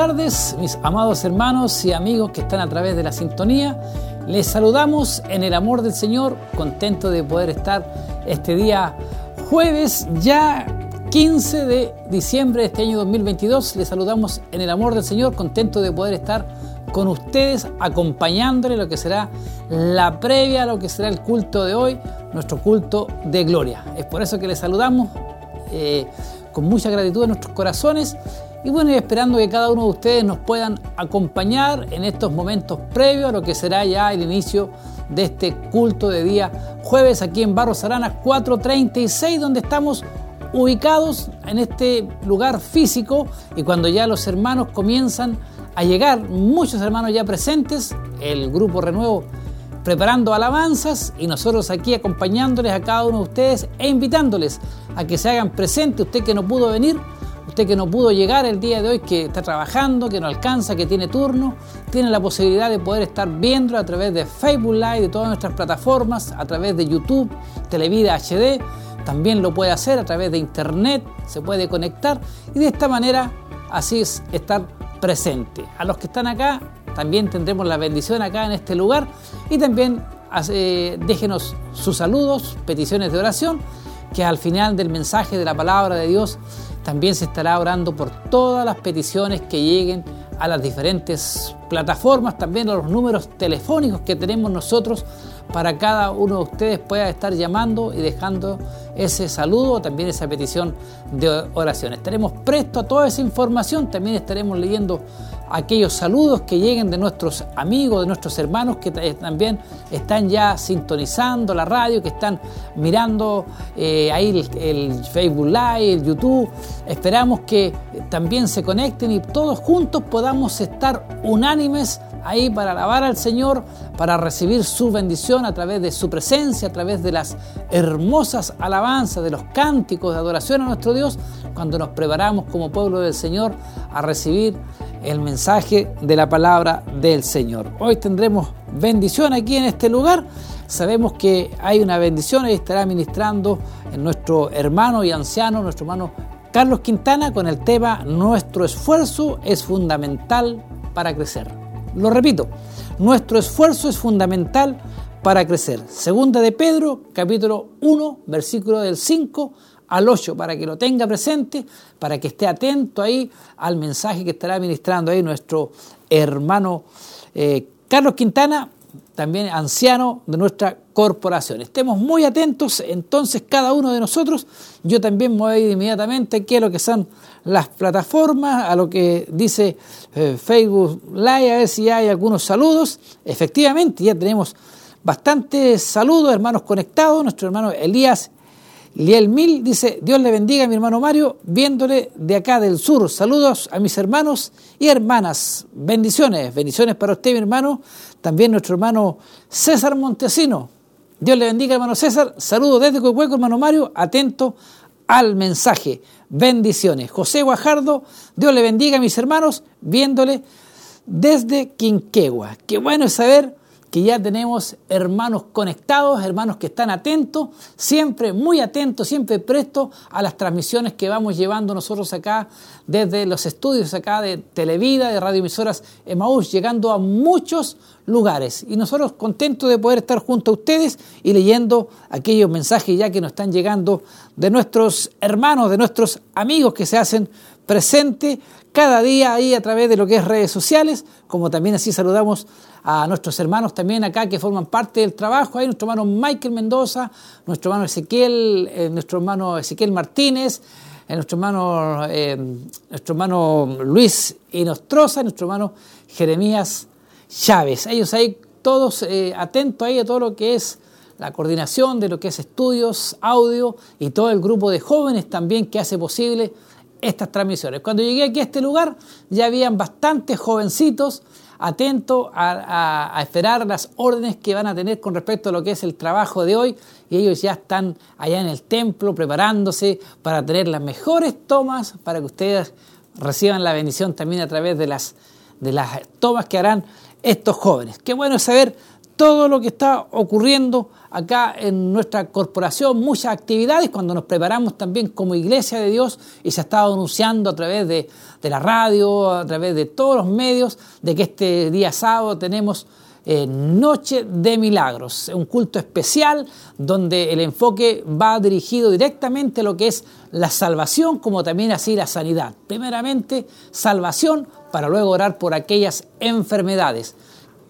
tardes, mis amados hermanos y amigos que están a través de la sintonía. Les saludamos en el amor del Señor, contento de poder estar este día jueves, ya 15 de diciembre de este año 2022. Les saludamos en el amor del Señor, contento de poder estar con ustedes, acompañándole lo que será la previa lo que será el culto de hoy, nuestro culto de gloria. Es por eso que les saludamos eh, con mucha gratitud en nuestros corazones y bueno, esperando que cada uno de ustedes nos puedan acompañar en estos momentos previos a lo que será ya el inicio de este culto de día jueves aquí en Barros Arana 436, donde estamos ubicados en este lugar físico y cuando ya los hermanos comienzan a llegar, muchos hermanos ya presentes, el grupo Renuevo preparando alabanzas y nosotros aquí acompañándoles a cada uno de ustedes e invitándoles a que se hagan presentes, usted que no pudo venir, Usted que no pudo llegar el día de hoy, que está trabajando, que no alcanza, que tiene turno, tiene la posibilidad de poder estar viéndolo a través de Facebook Live, de todas nuestras plataformas, a través de YouTube, Televida HD. También lo puede hacer a través de Internet, se puede conectar y de esta manera así es estar presente. A los que están acá, también tendremos la bendición acá en este lugar y también déjenos sus saludos, peticiones de oración, que al final del mensaje de la palabra de Dios también se estará orando por todas las peticiones que lleguen a las diferentes plataformas, también a los números telefónicos que tenemos nosotros para cada uno de ustedes pueda estar llamando y dejando ese saludo, también esa petición de oración. Estaremos prestos a toda esa información, también estaremos leyendo aquellos saludos que lleguen de nuestros amigos, de nuestros hermanos que también están ya sintonizando la radio, que están mirando eh, ahí el, Facebook Live, el YouTube. Esperamos que también se conecten y todos juntos podamos estar unánimes ahí para alabar al Señor, para recibir su bendición a través de su presencia, a través de las hermosas alabanzas, de los cánticos de adoración a nuestro Dios, cuando nos preparamos como pueblo del Señor a recibir el mensaje de la palabra del Señor. Hoy tendremos bendición aquí en este lugar. Sabemos que hay una bendición y estará ministrando nuestro hermano y anciano, nuestro hermano Carlos Quintana, con el tema Nuestro esfuerzo es fundamental para crecer. Lo repito, nuestro esfuerzo es fundamental para crecer. Segunda de Pedro, capítulo 1, versículo del 5 al 8, para que lo tenga presente, para que esté atento ahí al mensaje que estará ministrando ahí nuestro hermano eh, Carlos Quintana, también anciano de nuestra corporación. Estemos muy atentos, entonces cada uno de nosotros, yo también me voy a ir inmediatamente es lo que son las plataformas, a lo que dice eh, Facebook Live, a ver si hay algunos saludos. Efectivamente, ya tenemos bastantes saludos, hermanos conectados, nuestro hermano Elías Liel Mil dice, Dios le bendiga a mi hermano Mario, viéndole de acá del sur. Saludos a mis hermanos y hermanas. Bendiciones, bendiciones para usted, mi hermano. También nuestro hermano César Montesino. Dios le bendiga, hermano César. Saludos desde Cuecueco, hermano Mario. Atento al mensaje. Bendiciones. José Guajardo, Dios le bendiga a mis hermanos, viéndole desde Quinquegua. Qué bueno es saber que ya tenemos hermanos conectados, hermanos que están atentos, siempre muy atentos, siempre prestos a las transmisiones que vamos llevando nosotros acá desde los estudios acá de Televida, de radioemisoras Emaús, llegando a muchos lugares. Y nosotros contentos de poder estar junto a ustedes y leyendo aquellos mensajes ya que nos están llegando de nuestros hermanos, de nuestros amigos que se hacen presentes cada día ahí a través de lo que es redes sociales, como también así saludamos a nuestros hermanos también acá que forman parte del trabajo, ahí nuestro hermano Michael Mendoza, nuestro hermano Ezequiel, eh, nuestro hermano Ezequiel Martínez, eh, nuestro hermano, eh, nuestro hermano Luis Inostroza, nuestro hermano Jeremías Chávez. Ellos ahí todos atentos ahí a todo lo que es la coordinación de lo que es estudios, audio y todo el grupo de jóvenes también que hace posible estas transmisiones. Cuando llegué aquí a este lugar ya habían bastantes jovencitos atentos a, esperar las órdenes que van a tener con respecto a lo que es el trabajo de hoy y ellos ya están allá en el templo preparándose para tener las mejores tomas para que ustedes reciban la bendición también a través de las, de las tomas que harán estos jóvenes. Qué bueno saber todo lo que está ocurriendo acá en nuestra corporación, muchas actividades cuando nos preparamos también como iglesia de Dios y se ha estado anunciando a través de, de la radio, a través de todos los medios, de que este día sábado tenemos eh, Noche de Milagros, un culto especial donde el enfoque va dirigido directamente a lo que es la salvación, como también así la sanidad. Primeramente, salvación para luego orar por aquellas enfermedades.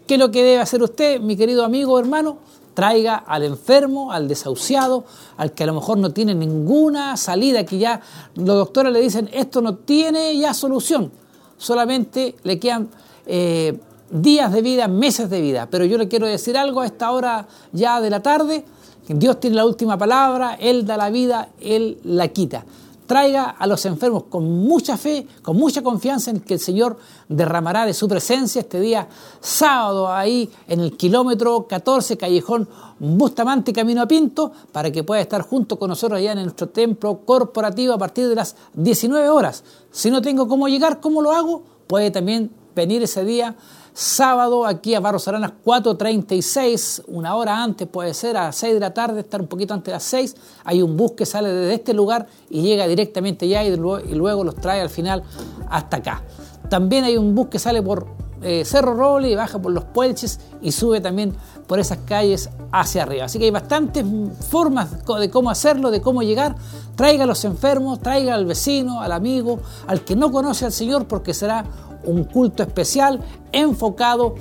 ¿Qué es lo que debe hacer usted, mi querido amigo hermano? Traiga al enfermo, al desahuciado, al que a lo mejor no tiene ninguna salida, que ya los doctores le dicen esto no tiene ya solución, solamente le quedan eh, días de vida, meses de vida. Pero yo le quiero decir algo a esta hora ya de la tarde. Dios tiene la última palabra, Él da la vida, Él la quita. Traiga a los enfermos con mucha fe, con mucha confianza en que el Señor derramará de su presencia este día sábado ahí en el kilómetro 14, callejón Bustamante, Camino a Pinto, para que pueda estar junto con nosotros allá en nuestro templo corporativo a partir de las 19 horas. Si no tengo cómo llegar, ¿cómo lo hago? Puede también venir ese día sábado aquí a Barros Aranas 4.36, una hora antes puede ser, a las 6 de la tarde, estar un poquito antes de las 6. Hay un bus que sale desde este lugar y llega directamente ya y luego, los trae al final hasta acá. También hay un bus que sale por eh, Cerro Roble y baja por los Puelches y sube también por esas calles hacia arriba. Así que hay bastantes formas de cómo hacerlo, de cómo llegar. Traiga a los enfermos, traiga al vecino, al amigo, al que no conoce al Señor, porque será un culto especial enfocado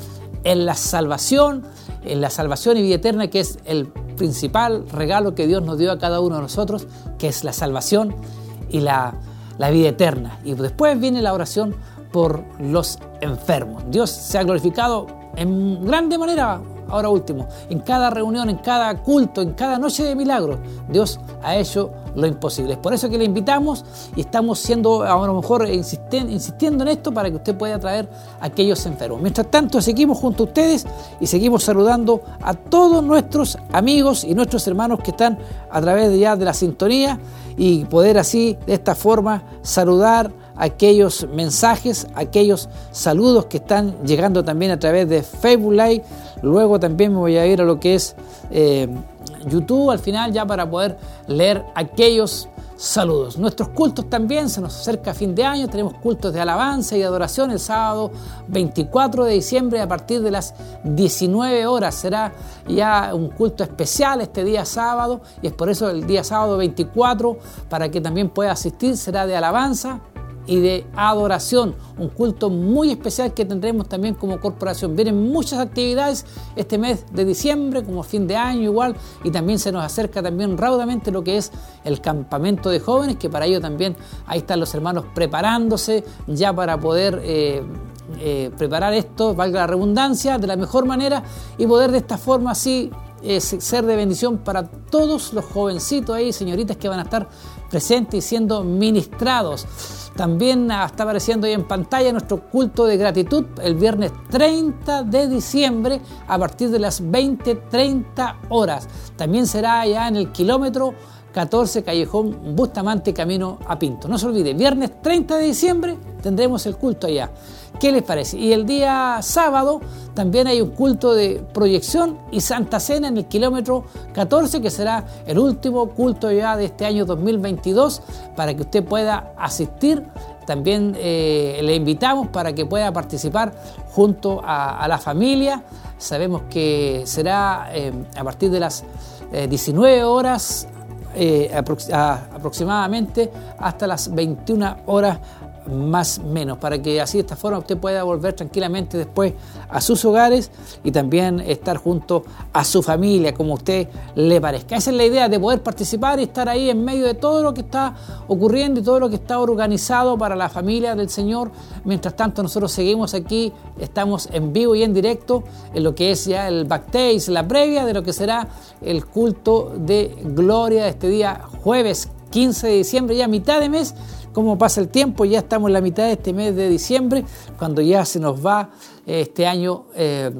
en la salvación, en la salvación y vida eterna, que es el principal regalo que Dios nos dio a cada uno de nosotros, que es la salvación y la, la vida eterna. Y después viene la oración por los enfermos. Dios se ha glorificado en grande manera ahora último, en cada reunión, en cada culto, en cada noche de milagros, Dios ha hecho lo imposible. Es por eso que le invitamos y estamos siendo a lo mejor insistiendo en esto para que usted pueda traer a aquellos enfermos. Mientras tanto, seguimos junto a ustedes y seguimos saludando a todos nuestros amigos y nuestros hermanos que están a través de ya de la sintonía y poder así, de esta forma, saludar aquellos mensajes, aquellos saludos que están llegando también a través de Facebook Live. Luego también me voy a ir a lo que es eh, YouTube al final ya para poder leer aquellos saludos. Nuestros cultos también, se nos acerca fin de año, tenemos cultos de alabanza y adoración el sábado 24 de diciembre a partir de las 19 horas. Será ya un culto especial este día sábado y es por eso el día sábado 24 para que también pueda asistir, será de alabanza y de adoración, un culto muy especial que tendremos también como corporación. Vienen muchas actividades este mes de diciembre, como fin de año igual, y también se nos acerca también raudamente lo que es el campamento de jóvenes, que para ello también ahí están los hermanos preparándose ya para poder... Eh, eh, preparar esto, valga la redundancia, de la mejor manera y poder de esta forma así eh, ser de bendición para todos los jovencitos ahí, señoritas que van a estar presentes y siendo ministrados. También está apareciendo ahí en pantalla nuestro culto de gratitud el viernes 30 de diciembre a partir de las 20.30 horas. También será allá en el kilómetro 14 Callejón Bustamante Camino a Pinto. No se olvide, viernes 30 de diciembre tendremos el culto allá. ¿Qué les parece? Y el día sábado también hay un culto de proyección y Santa Cena en el kilómetro 14, que será el último culto ya de este año 2022, para que usted pueda asistir. También eh, le invitamos para que pueda participar junto a, la familia. Sabemos que será eh, a partir de las 19 eh, aproximadamente hasta las 21 horas más menos, para que así de esta forma usted pueda volver tranquilamente después a sus hogares y también estar junto a su familia, como usted le parezca. Esa es la idea de poder participar y estar ahí en medio de todo lo que está ocurriendo y todo lo que está organizado para la familia del Señor. Mientras tanto, nosotros seguimos aquí, estamos en vivo y en directo en lo que es ya el backstage, la previa de lo que será el culto de gloria de este día jueves 15 de diciembre, ya mitad de mes cómo pasa el tiempo, ya estamos en la mitad de este mes de diciembre, cuando ya se nos va eh, este año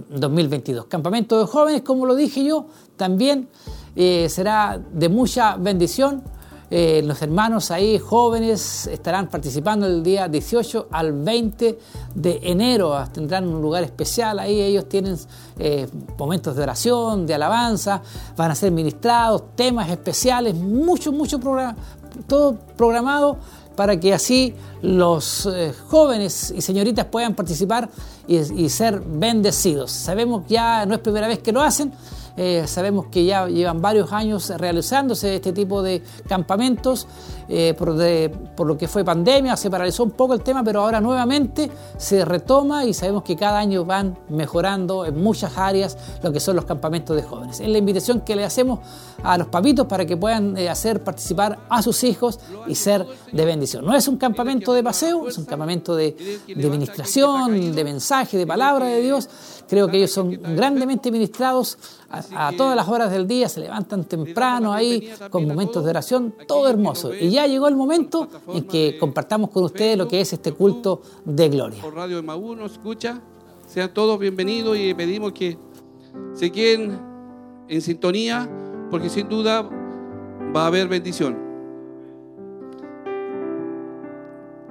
2022. Eh, Campamento de jóvenes, como lo dije yo, también eh, será de mucha bendición. eh, los hermanos ahí jóvenes estarán participando el día 18 al 20 de enero. Tendrán un lugar especial ahí. Ellos tienen momentos de oración, de alabanza. Van a ser ministrados, temas especiales, mucho, mucho programa, todo programado para que así los eh, jóvenes y señoritas puedan participar y, y ser bendecidos. Sabemos ya no es primera vez que lo hacen eh, sabemos que ya llevan varios años realizándose este tipo de campamentos. Eh, por, lo que fue pandemia, se paralizó un poco el tema, pero ahora nuevamente se retoma y sabemos que cada año van mejorando en muchas áreas lo que son los campamentos de jóvenes. Es la invitación que le hacemos a los papitos para que puedan eh, hacer participar a sus hijos y ser de bendición. No es un campamento de paseo, es un campamento de, de administración, de mensaje, de palabra de Dios. Creo que ellos son grandemente ministrados a, todas las horas del día, se levantan temprano ahí con momentos de oración, todo hermoso. Y ya llegó el momento en que compartamos con ustedes lo que es este culto de gloria. Por Radio Maú escucha, sean todos bienvenidos y pedimos que se queden en sintonía porque sin duda va a haber bendición.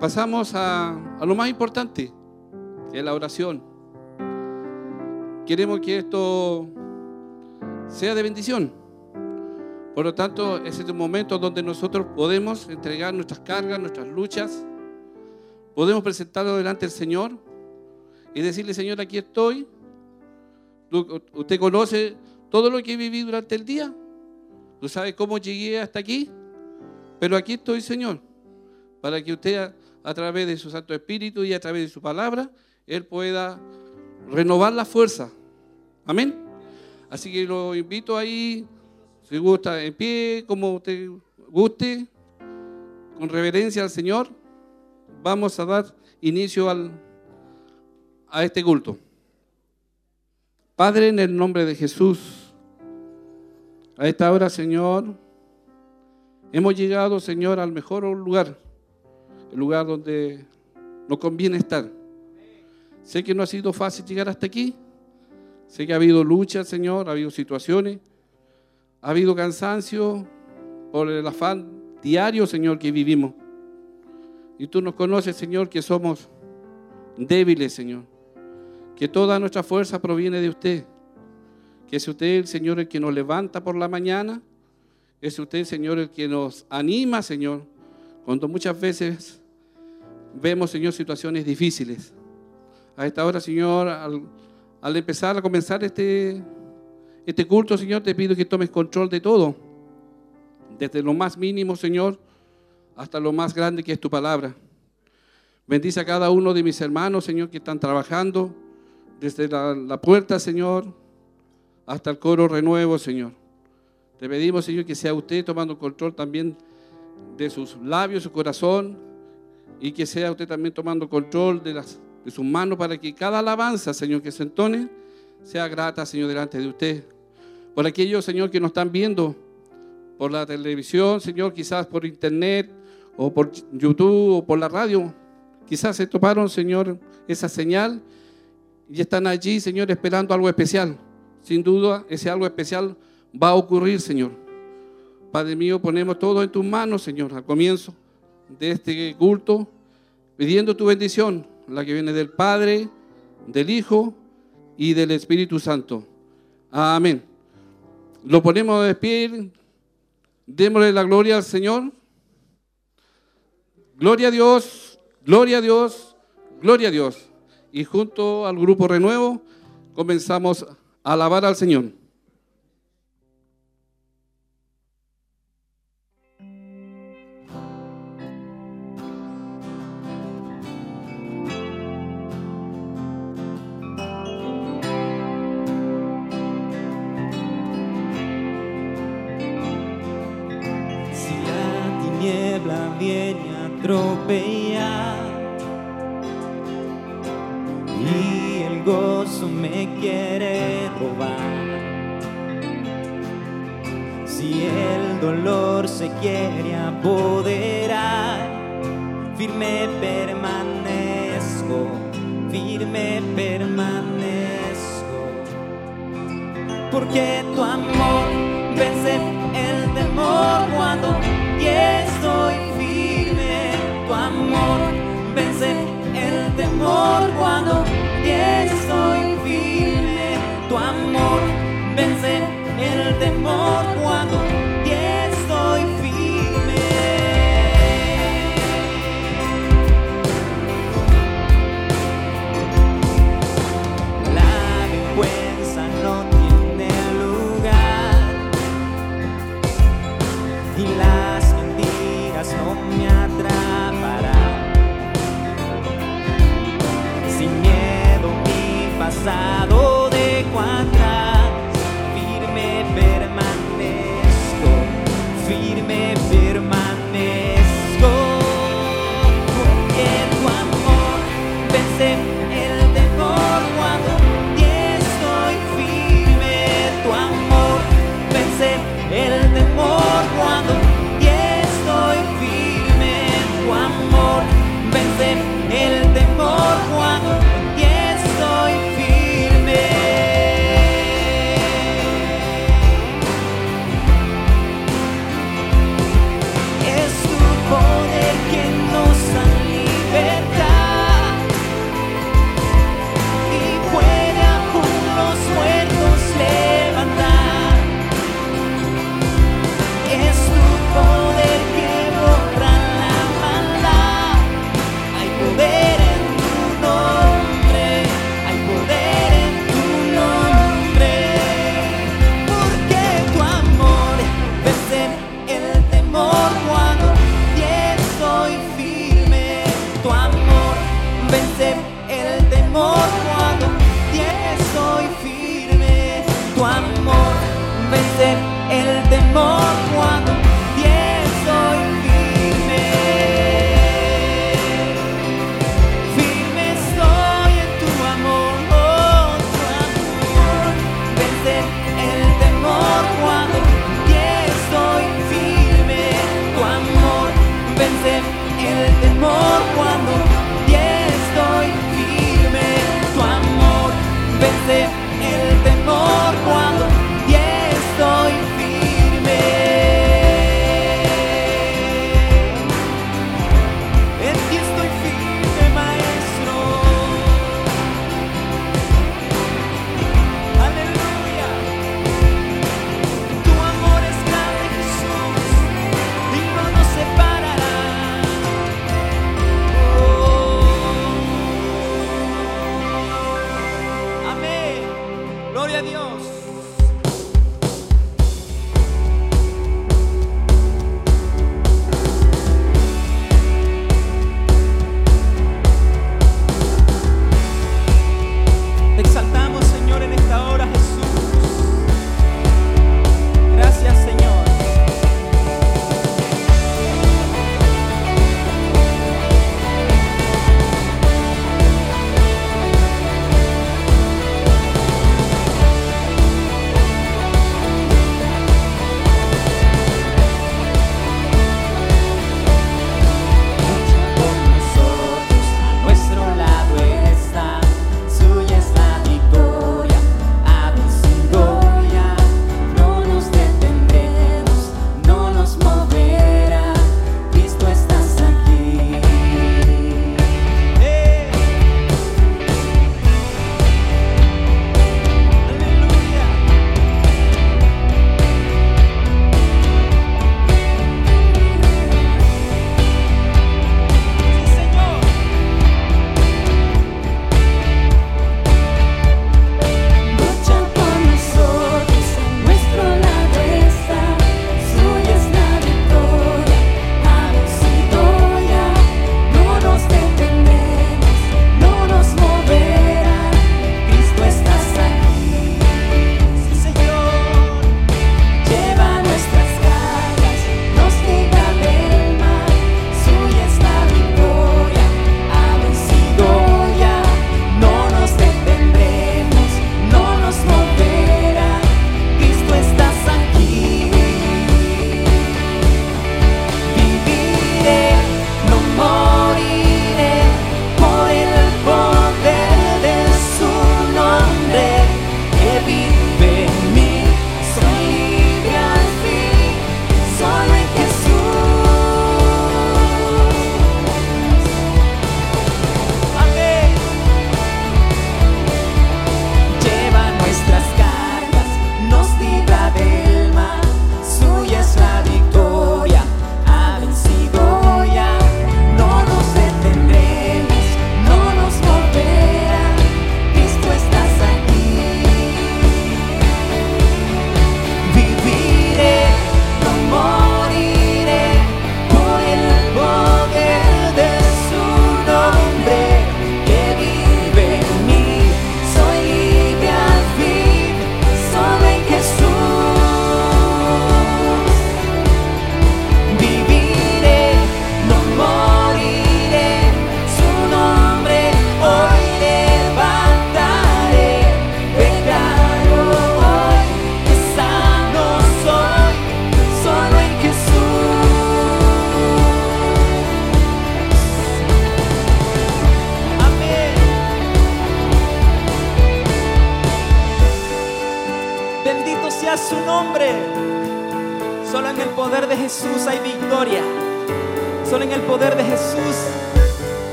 Pasamos a, a lo más importante, que es la oración. Queremos que esto sea de bendición. Por lo tanto, ese es un momento donde nosotros podemos entregar nuestras cargas, nuestras luchas, podemos presentarlo delante del Señor y decirle, Señor, aquí estoy. Usted conoce todo lo que viví durante el día. Tú sabes cómo llegué hasta aquí. Pero aquí estoy, Señor, para que usted a, través de su Santo Espíritu y a través de su palabra, Él pueda renovar la fuerza. Amén. Así que lo invito ahí, si gusta, en pie, como te guste, con reverencia al Señor, vamos a dar inicio al, a este culto. Padre, en el nombre de Jesús, a esta hora, Señor, hemos llegado, Señor, al mejor lugar, el lugar donde nos conviene estar. Sé que no ha sido fácil llegar hasta aquí, Sé que ha habido lucha, Señor, ha habido situaciones, ha habido cansancio por el afán diario, Señor, que vivimos. Y tú nos conoces, Señor, que somos débiles, Señor. Que toda nuestra fuerza proviene de usted. Que es usted Señor el que nos levanta por la mañana. Es usted, Señor, el que nos anima, Señor, cuando muchas veces vemos, Señor, situaciones difíciles. A esta hora, Señor, al al empezar a comenzar este, este culto, Señor, te pido que tomes control de todo. Desde lo más mínimo, Señor, hasta lo más grande que es tu palabra. Bendice a cada uno de mis hermanos, Señor, que están trabajando desde la, la puerta, Señor, hasta el coro renuevo, Señor. Te pedimos, Señor, que sea usted tomando control también de sus labios, su corazón, y que sea usted también tomando control de las de sus manos para que cada alabanza, Señor, que se entone, sea grata, Señor, delante de usted. Por aquellos, Señor, que nos están viendo por la televisión, Señor, quizás por internet o por YouTube o por la radio, quizás se toparon, Señor, esa señal y están allí, Señor, esperando algo especial. Sin duda, ese algo especial va a ocurrir, Señor. Padre mío, ponemos todo en tus manos, Señor, al comienzo de este culto, pidiendo tu bendición la que viene del Padre, del Hijo y del Espíritu Santo. Amén. Lo ponemos de pie, démosle la gloria al Señor. Gloria a Dios, gloria a Dios, gloria a Dios. Y junto al grupo Renuevo comenzamos a alabar al Señor. Viene a atropellar y el gozo me quiere robar. Si el dolor se quiere apoderar, firme permanezco, firme permanezco, porque tu amor vence el temor cuando quiere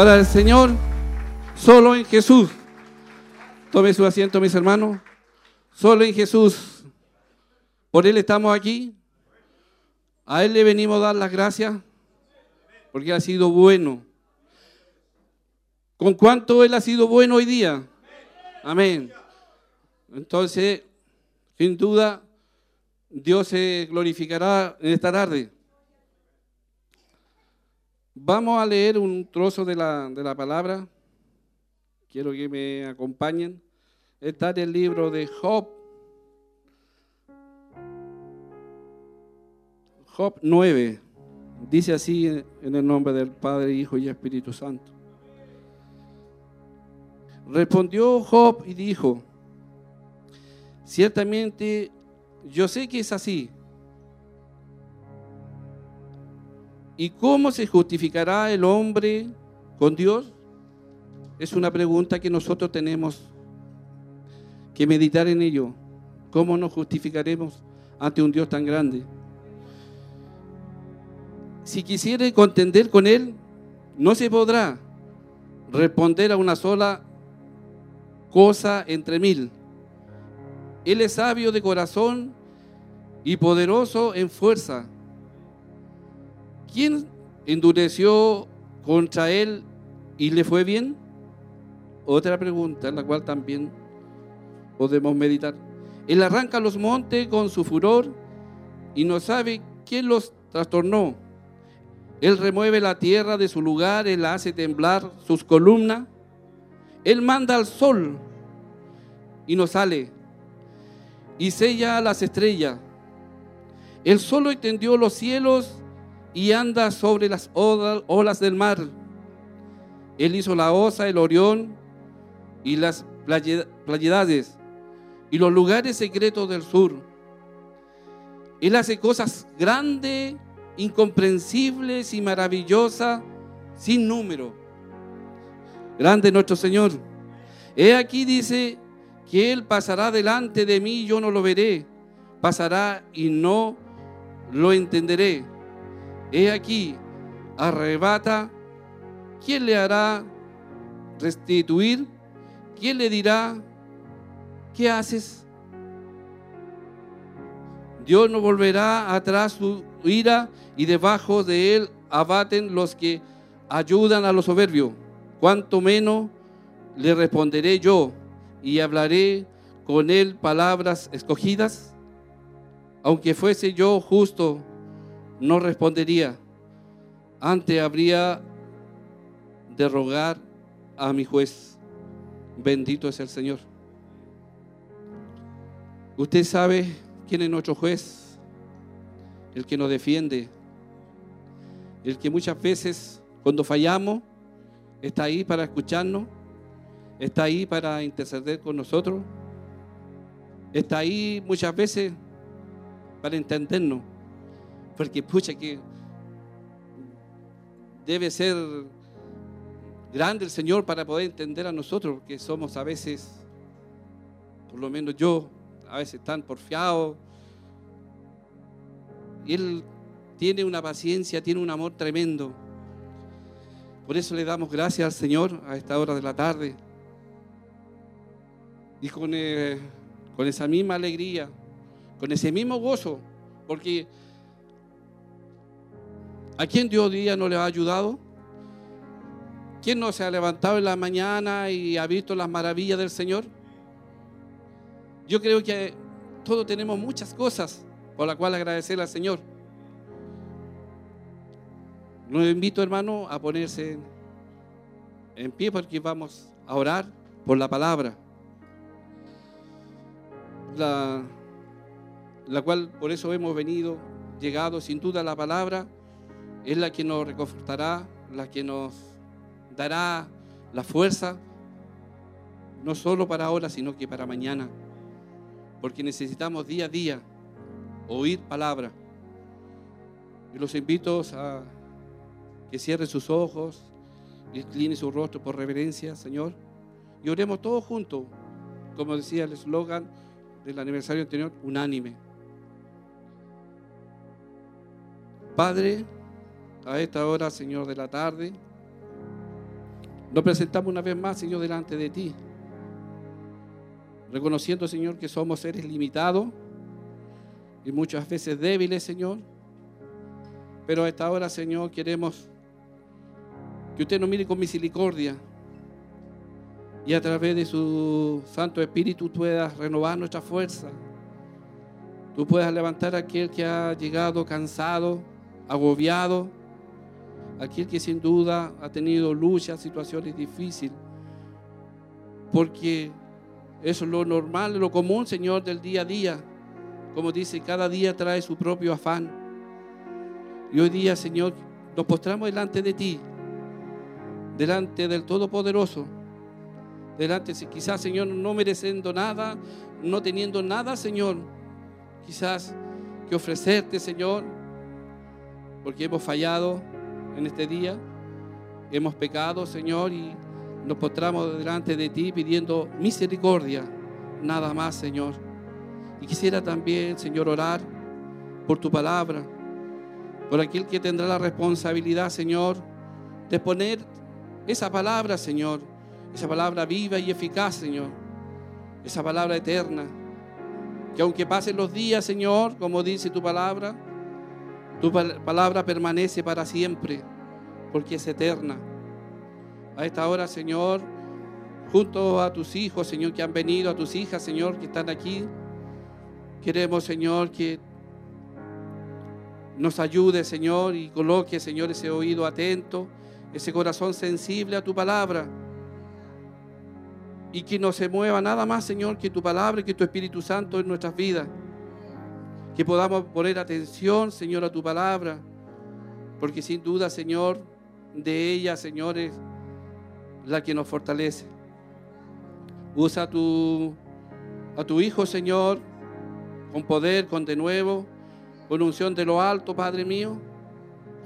para el Señor, solo en Jesús. Tome su asiento, mis hermanos. Solo en Jesús. Por Él estamos aquí. A Él le venimos a dar las gracias porque ha sido bueno. ¿Con cuánto Él ha sido bueno hoy día? Amén. Entonces, sin duda, Dios se glorificará en esta tarde. Vamos a leer un trozo de la, de la palabra. Quiero que me acompañen. Está en el libro de Job. Job 9. Dice así en el nombre del Padre, Hijo y Espíritu Santo. Respondió Job y dijo, ciertamente yo sé que es así. ¿Y cómo se justificará el hombre con Dios? Es una pregunta que nosotros tenemos que meditar en ello. ¿Cómo nos justificaremos ante un Dios tan grande? Si quisiera contender con Él, no se podrá responder a una sola cosa entre mil. Él es sabio de corazón y poderoso en fuerza. ¿Quién endureció contra él y le fue bien? Otra pregunta la cual también podemos meditar. Él arranca los montes con su furor y no sabe quién los trastornó. Él remueve la tierra de su lugar, él hace temblar sus columnas. Él manda al sol y no sale y sella las estrellas. Él solo extendió los cielos y anda sobre las olas del mar. Él hizo la osa, el orión y las playedades y los lugares secretos del sur. Él hace cosas grandes, incomprensibles y maravillosas sin número. Grande nuestro Señor. He aquí dice que Él pasará delante de mí, yo no lo veré. Pasará y no lo entenderé. He aquí, arrebata, ¿quién le hará restituir? ¿Quién le dirá, ¿qué haces? Dios no volverá atrás su ira y debajo de él abaten los que ayudan a los soberbios. Cuanto menos le responderé yo y hablaré con él palabras escogidas. Aunque fuese yo justo, no respondería. Antes habría de rogar a mi juez. Bendito es el Señor. Usted sabe quién es nuestro juez, el que nos defiende, el que muchas veces cuando fallamos está ahí para escucharnos, está ahí para interceder con nosotros, está ahí muchas veces para entendernos. Porque pucha que debe ser grande el Señor para poder entender a nosotros, porque somos a veces, por lo menos yo, a veces tan porfiado. Él tiene una paciencia, tiene un amor tremendo. Por eso le damos gracias al Señor a esta hora de la tarde. Y con, eh, con esa misma alegría, con ese mismo gozo, porque ¿a quién Dios día no le ha ayudado? ¿Quién no se ha levantado en la mañana y ha visto las maravillas del Señor? Yo creo que todos tenemos muchas cosas por las cuales agradecer al Señor. Los invito, hermano, a ponerse en pie porque vamos a orar por la palabra. La, la cual por eso hemos venido, llegado, sin duda la palabra es la que nos reconfortará, la que nos dará la fuerza, no solo para ahora, sino que para mañana, porque necesitamos día a día oír palabra. Y los invito a que cierre sus ojos, incline su rostro por reverencia, Señor, y oremos todos juntos, como decía el eslogan del aniversario anterior, unánime. Padre, a esta hora, Señor, de la tarde, Nos presentamos una vez más, Señor, delante de ti. Reconociendo, Señor, que somos seres limitados y muchas veces débiles, Señor. Pero a esta hora, Señor, queremos que usted nos mire con misericordia y a través de su Santo Espíritu puedas renovar nuestra fuerza. Tú puedas levantar a aquel que ha llegado cansado, agobiado, aquel que sin duda ha tenido luchas, situaciones difíciles. Porque eso es lo normal, lo común, Señor, del día a día. Como dice, cada día trae su propio afán. Y hoy día, Señor, nos postramos delante de ti, delante del Todopoderoso, delante, quizás, Señor, no mereciendo nada, no teniendo nada, Señor, quizás que ofrecerte, Señor, porque hemos fallado en este día, hemos pecado, Señor, y nos postramos delante de ti pidiendo misericordia, nada más, Señor. Y quisiera también, Señor, orar por tu palabra, por aquel que tendrá la responsabilidad, Señor, de poner esa palabra, Señor, esa palabra viva y eficaz, Señor, esa palabra eterna, que aunque pasen los días, Señor, como dice tu palabra, tu palabra permanece para siempre, porque es eterna. A esta hora, Señor, junto a tus hijos, Señor, que han venido, a tus hijas, Señor, que están aquí, queremos, Señor, que nos ayude, Señor, y coloque, Señor, ese oído atento, ese corazón sensible a tu palabra. Y que no se mueva nada más, Señor, que tu palabra y que tu Espíritu Santo en nuestras vidas. Que podamos poner atención, Señor, a tu palabra. Porque sin duda, Señor, de ella, Señor, es la que nos fortalece. Usa a tu, a tu Hijo, Señor, con poder, con de nuevo, con unción de lo alto, Padre mío.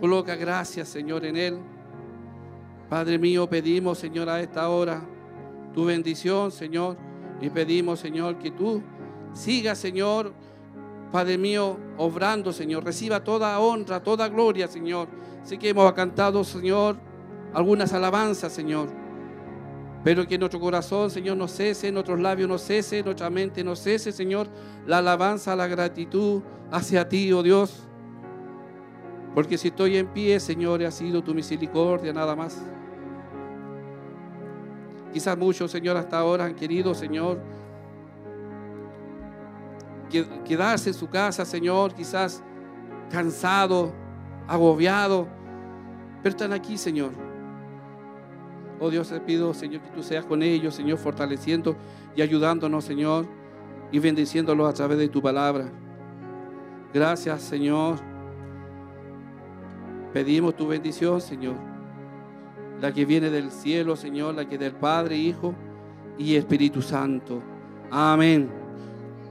Coloca gracias, Señor, en Él. Padre mío, pedimos, Señor, a esta hora tu bendición, Señor. Y pedimos, Señor, que tú sigas, Señor, Padre mío, obrando, Señor. Reciba toda honra, toda gloria, Señor. Sé que hemos cantado, Señor, algunas alabanzas, Señor. Pero que nuestro corazón, Señor, no cese, nuestros labios no cese, nuestra mente no cese, Señor, la alabanza, la gratitud hacia ti, oh Dios. Porque si estoy en pie, Señor, ha sido tu misericordia nada más. Quizás muchos, Señor, hasta ahora han querido, Señor, quedarse en su casa, Señor, quizás cansado, agobiado, pero están aquí, Señor. Oh Dios, te pido, Señor, que tú seas con ellos, Señor, fortaleciendo y ayudándonos, Señor, y bendiciéndolos a través de tu palabra. Gracias, Señor. Pedimos tu bendición, Señor. La que viene del cielo, Señor, la que del Padre, Hijo y Espíritu Santo. Amén.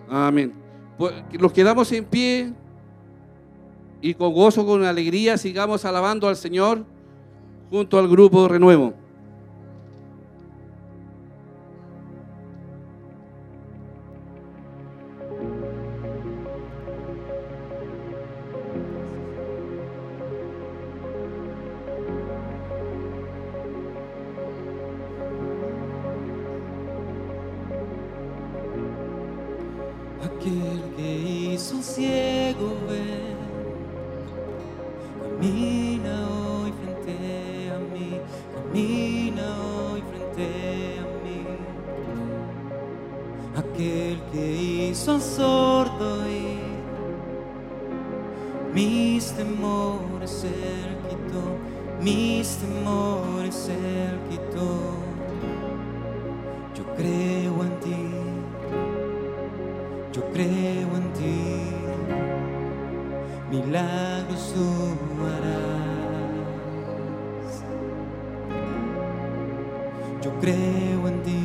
Amén. Pues, los quedamos en pie y con gozo, con alegría, sigamos alabando al Señor junto al grupo Renuevo. Sordo oír, mis temores él mis temores él. Yo creo en ti. Yo creo en ti, milagros tú. Yo creo en ti,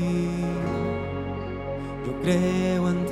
yo creo en ti,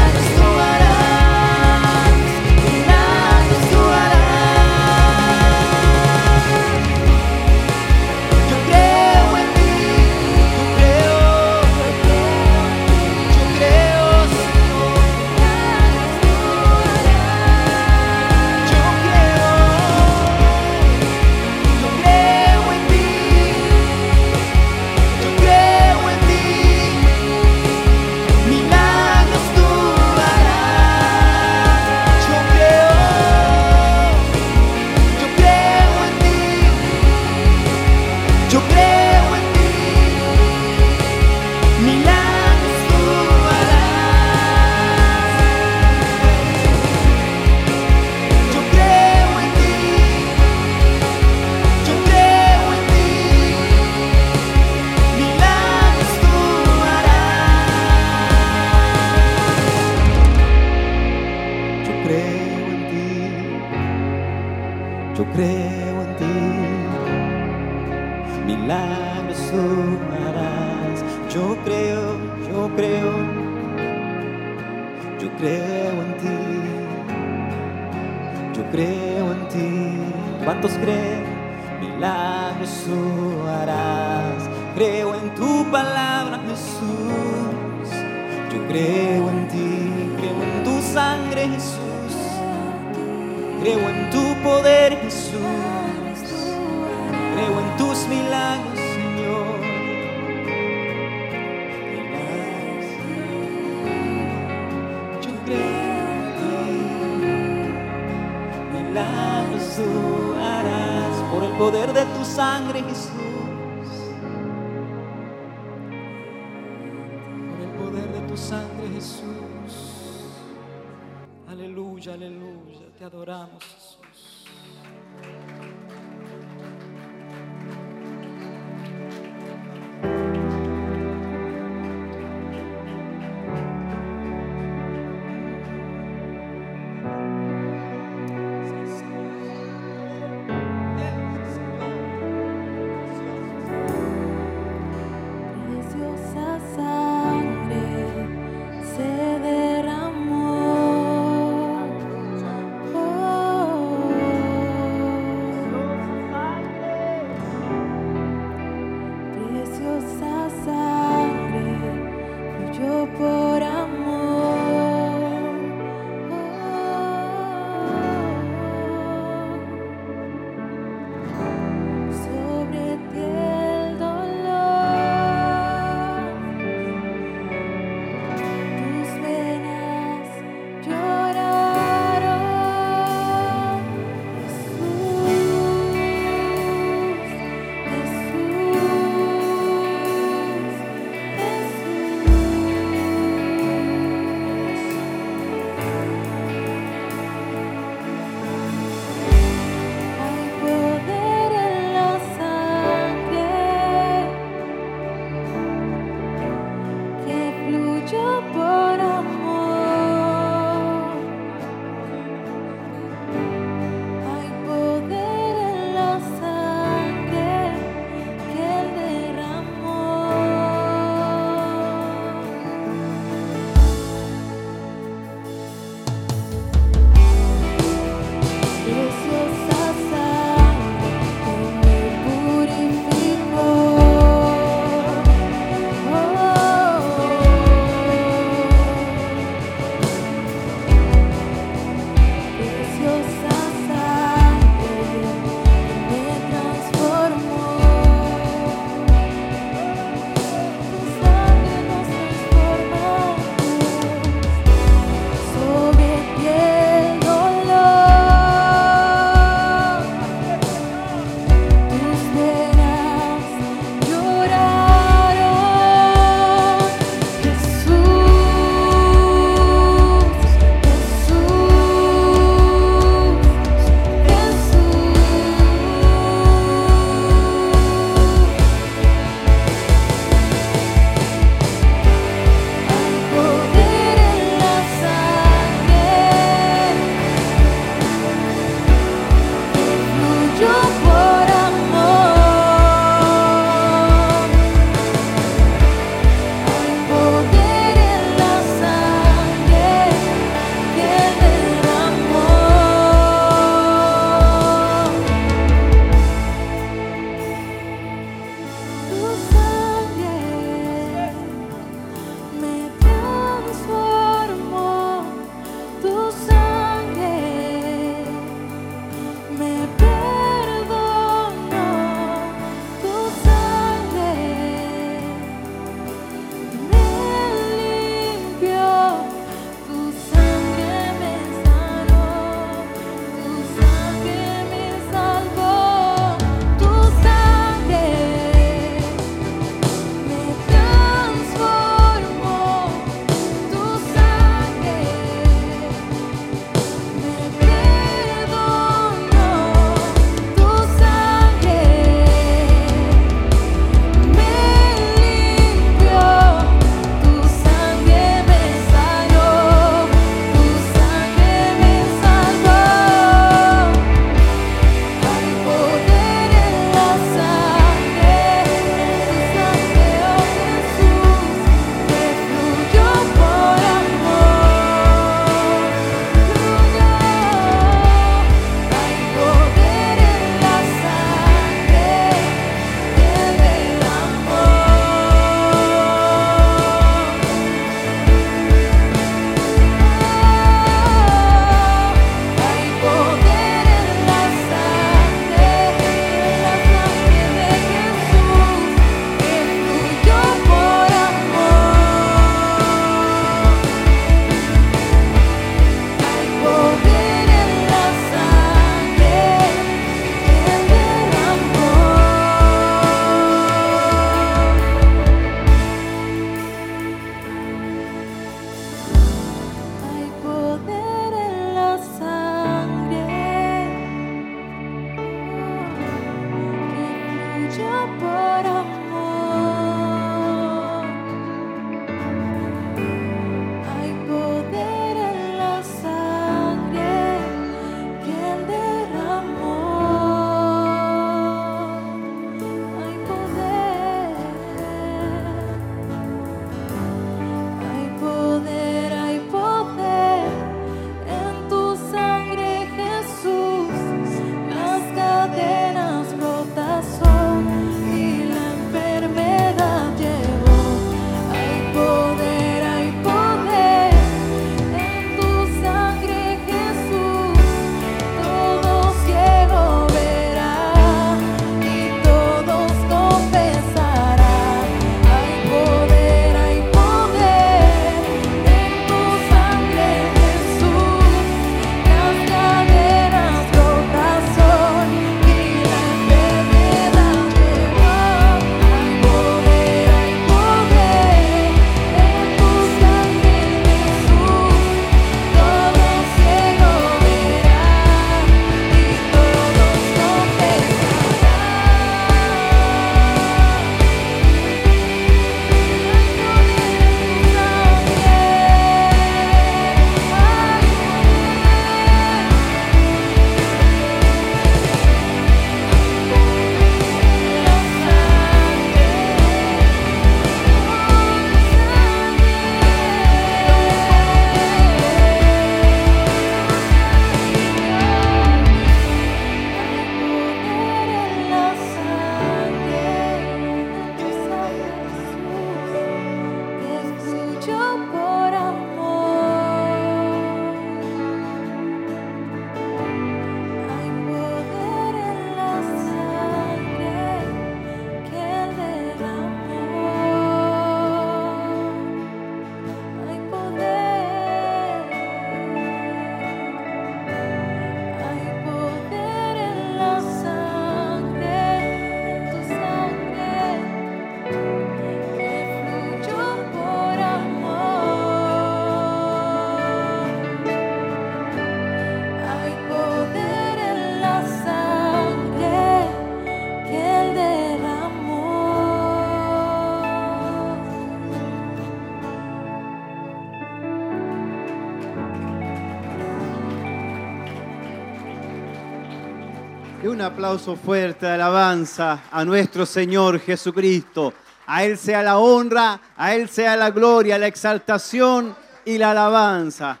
un aplauso fuerte de alabanza a nuestro Señor Jesucristo. A Él sea la honra, a Él sea la gloria, la exaltación y la alabanza.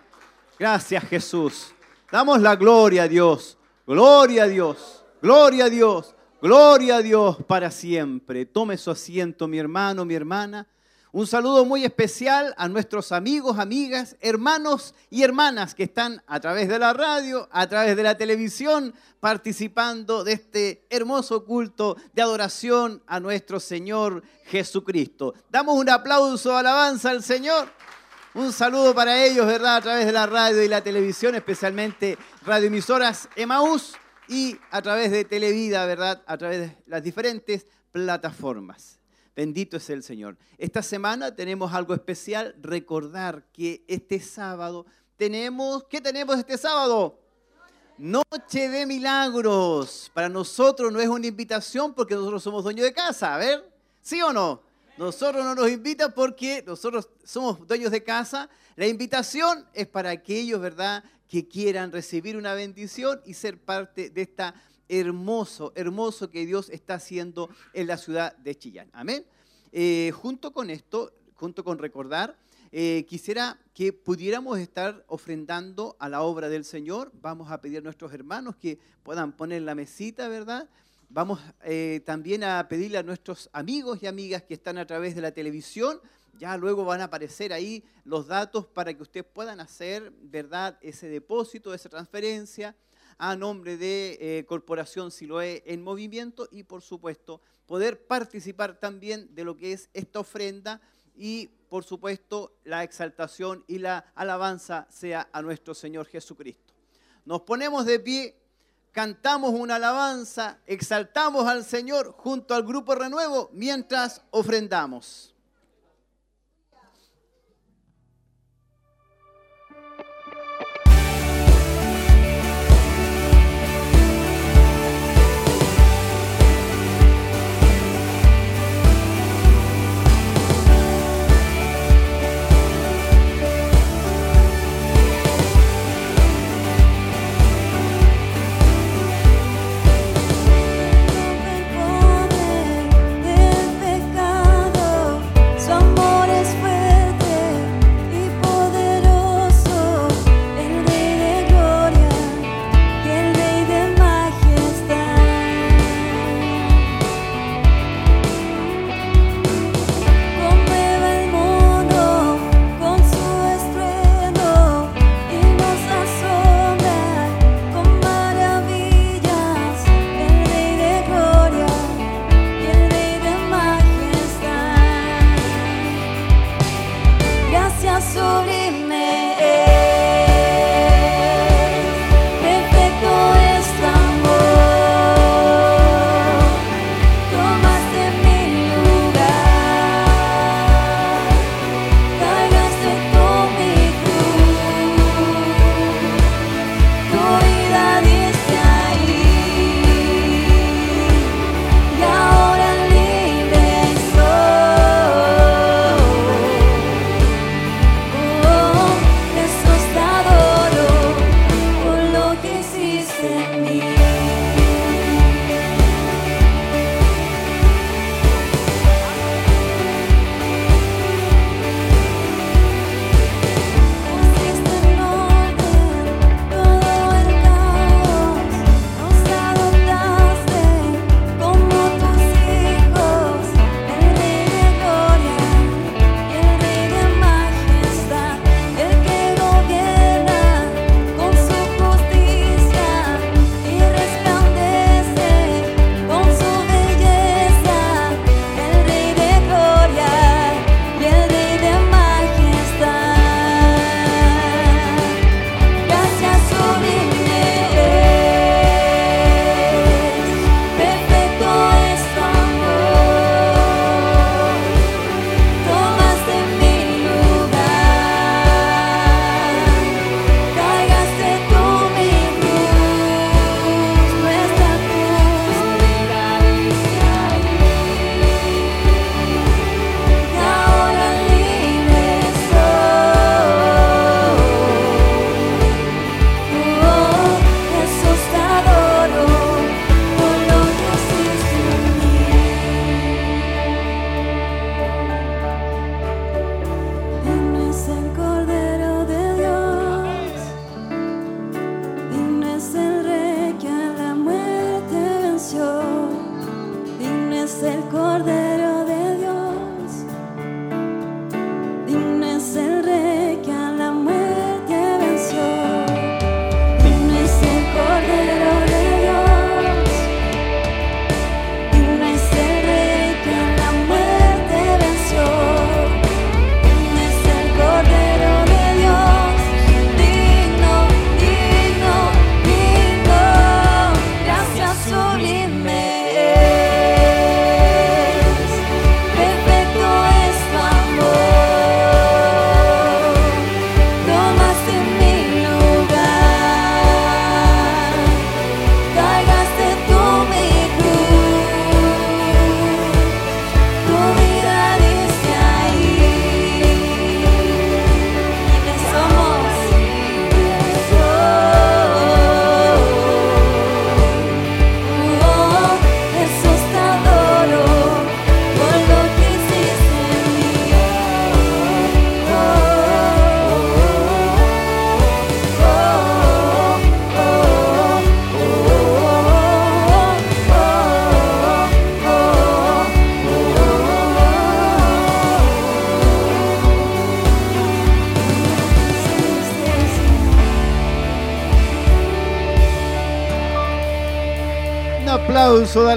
Gracias Jesús. Damos la gloria a Dios. Gloria a Dios. Gloria a Dios. Gloria a Dios para siempre. Tome su asiento, mi hermano, mi hermana. Un saludo muy especial a nuestros amigos, amigas, hermanos y hermanas que están a través de la radio, a través de la televisión, participando de este hermoso culto de adoración a nuestro Señor Jesucristo. Damos un aplauso, alabanza al Señor. Un saludo para ellos, ¿verdad? A través de la radio y la televisión, especialmente radioemisoras Emaús y a través de Televida, ¿verdad? A través de las diferentes plataformas. Bendito es el Señor. Esta semana tenemos algo especial, recordar que este sábado tenemos, ¿qué tenemos este sábado? Noche de milagros. Para nosotros no es una invitación porque nosotros somos dueños de casa, a ver, ¿sí o no? Nosotros no nos invitan porque nosotros somos dueños de casa. La invitación es para aquellos, ¿verdad?, que quieran recibir una bendición y ser parte de esta hermoso, hermoso que Dios está haciendo en la ciudad de Chillán. Amén. Eh, junto con esto, junto con recordar, eh, quisiera que pudiéramos estar ofrendando a la obra del Señor. Vamos a pedir a nuestros hermanos que puedan poner la mesita, ¿verdad? Vamos eh, también a pedirle a nuestros amigos y amigas que están a través de la televisión. Ya luego van a aparecer ahí los datos para que ustedes puedan hacer, ¿verdad?, ese depósito, esa transferencia a nombre de eh, Corporación Siloé en Movimiento y por supuesto poder participar también de lo que es esta ofrenda y por supuesto la exaltación y la alabanza sea a nuestro Señor Jesucristo. Nos ponemos de pie, cantamos una alabanza, exaltamos al Señor junto al grupo Renuevo mientras ofrendamos.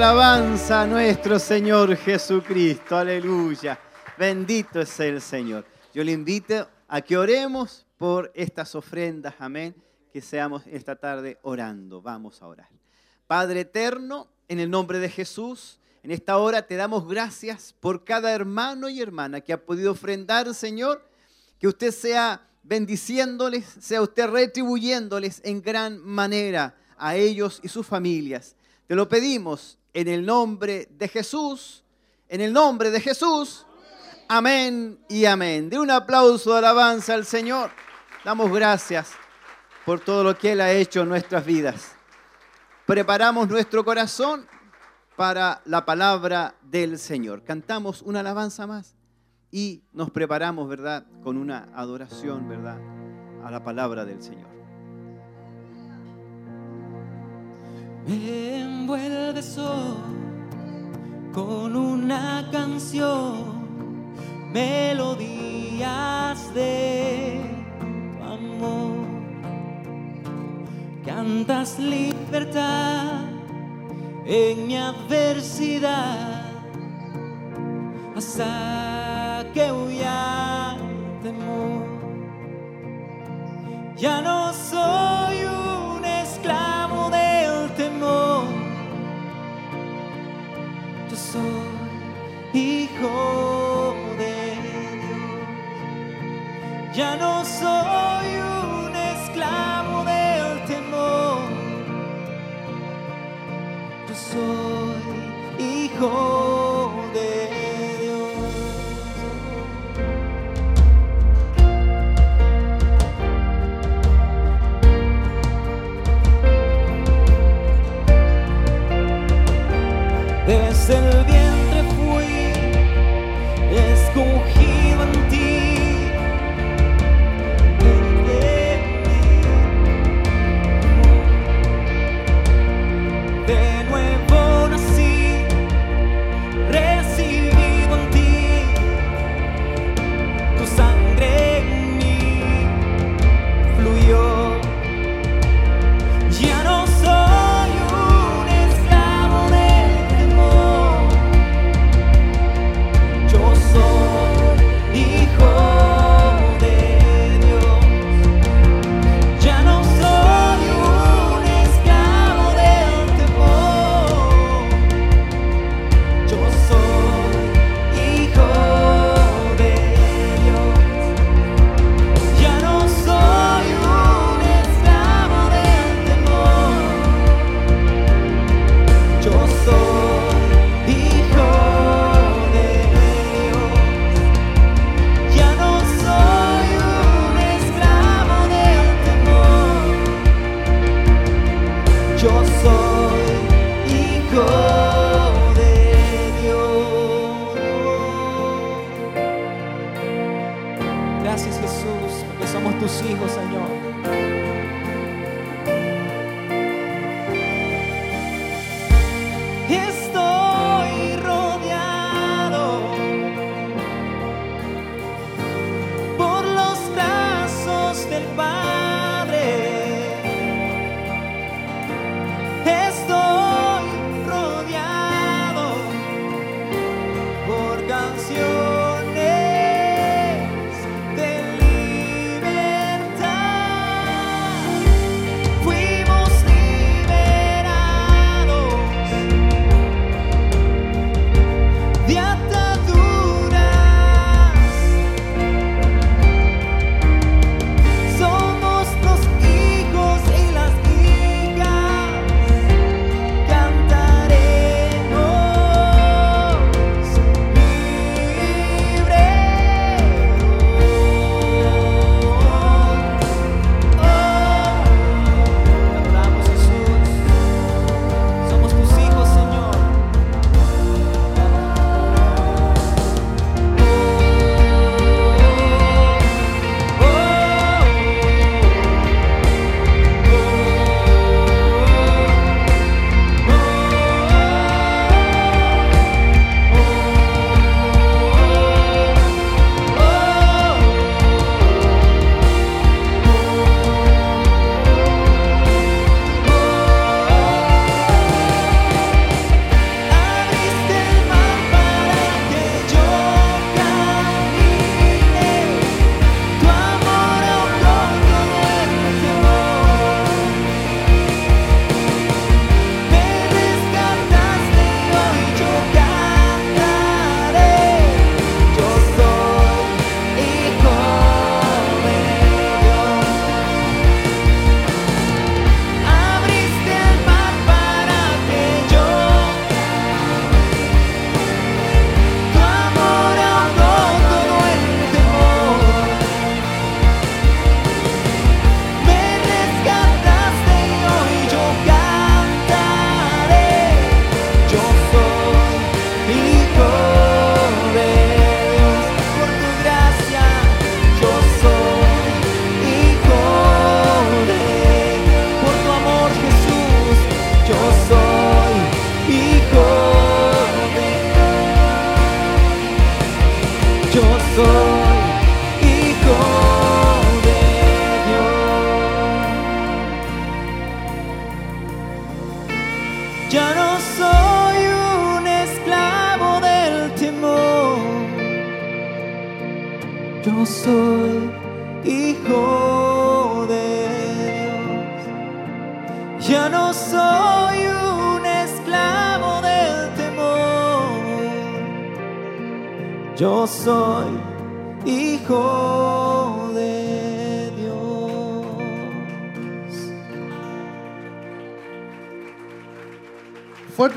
Alabanza nuestro Señor Jesucristo. Aleluya. Bendito es el Señor. Yo le invito a que oremos por estas ofrendas. Amén. Que seamos esta tarde orando. Vamos a orar. Padre eterno, en el nombre de Jesús, en esta hora te damos gracias por cada hermano y hermana que ha podido ofrendar, Señor. Que usted sea bendiciéndoles, sea usted retribuyéndoles en gran manera a ellos y sus familias. Te lo pedimos en el nombre de Jesús, en el nombre de Jesús. Amén y amén. De un aplauso de alabanza al Señor. Damos gracias por todo lo que Él ha hecho en nuestras vidas. Preparamos nuestro corazón para la palabra del Señor. Cantamos una alabanza más y nos preparamos, ¿verdad? Con una adoración, ¿verdad? A la palabra del Señor. Me envuelves hoy con una canción, melodías de amor. Cantas libertad en mi adversidad hasta que huya temor. Ya no soy hijo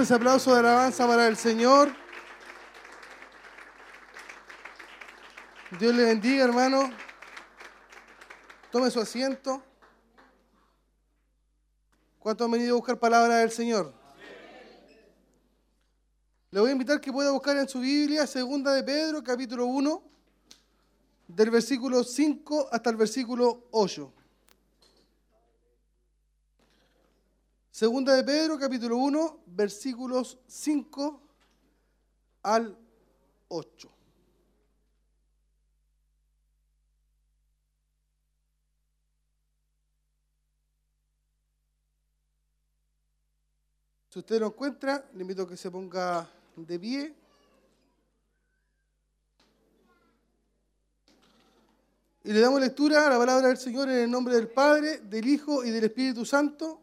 Fuertes aplausos de alabanza para el Señor. Dios le bendiga, hermano. Tome su asiento. ¿Cuántos han venido a buscar palabra del Señor? Le voy a invitar que pueda buscar en su Biblia, segunda de Pedro, capítulo 1, del versículo 5 hasta el versículo 8. Segunda de Pedro, capítulo 1, versículos 5 al 8. Si usted lo encuentra, le invito a que se ponga de pie. Y le damos lectura a la palabra del Señor en el nombre del Padre, del Hijo y del Espíritu Santo.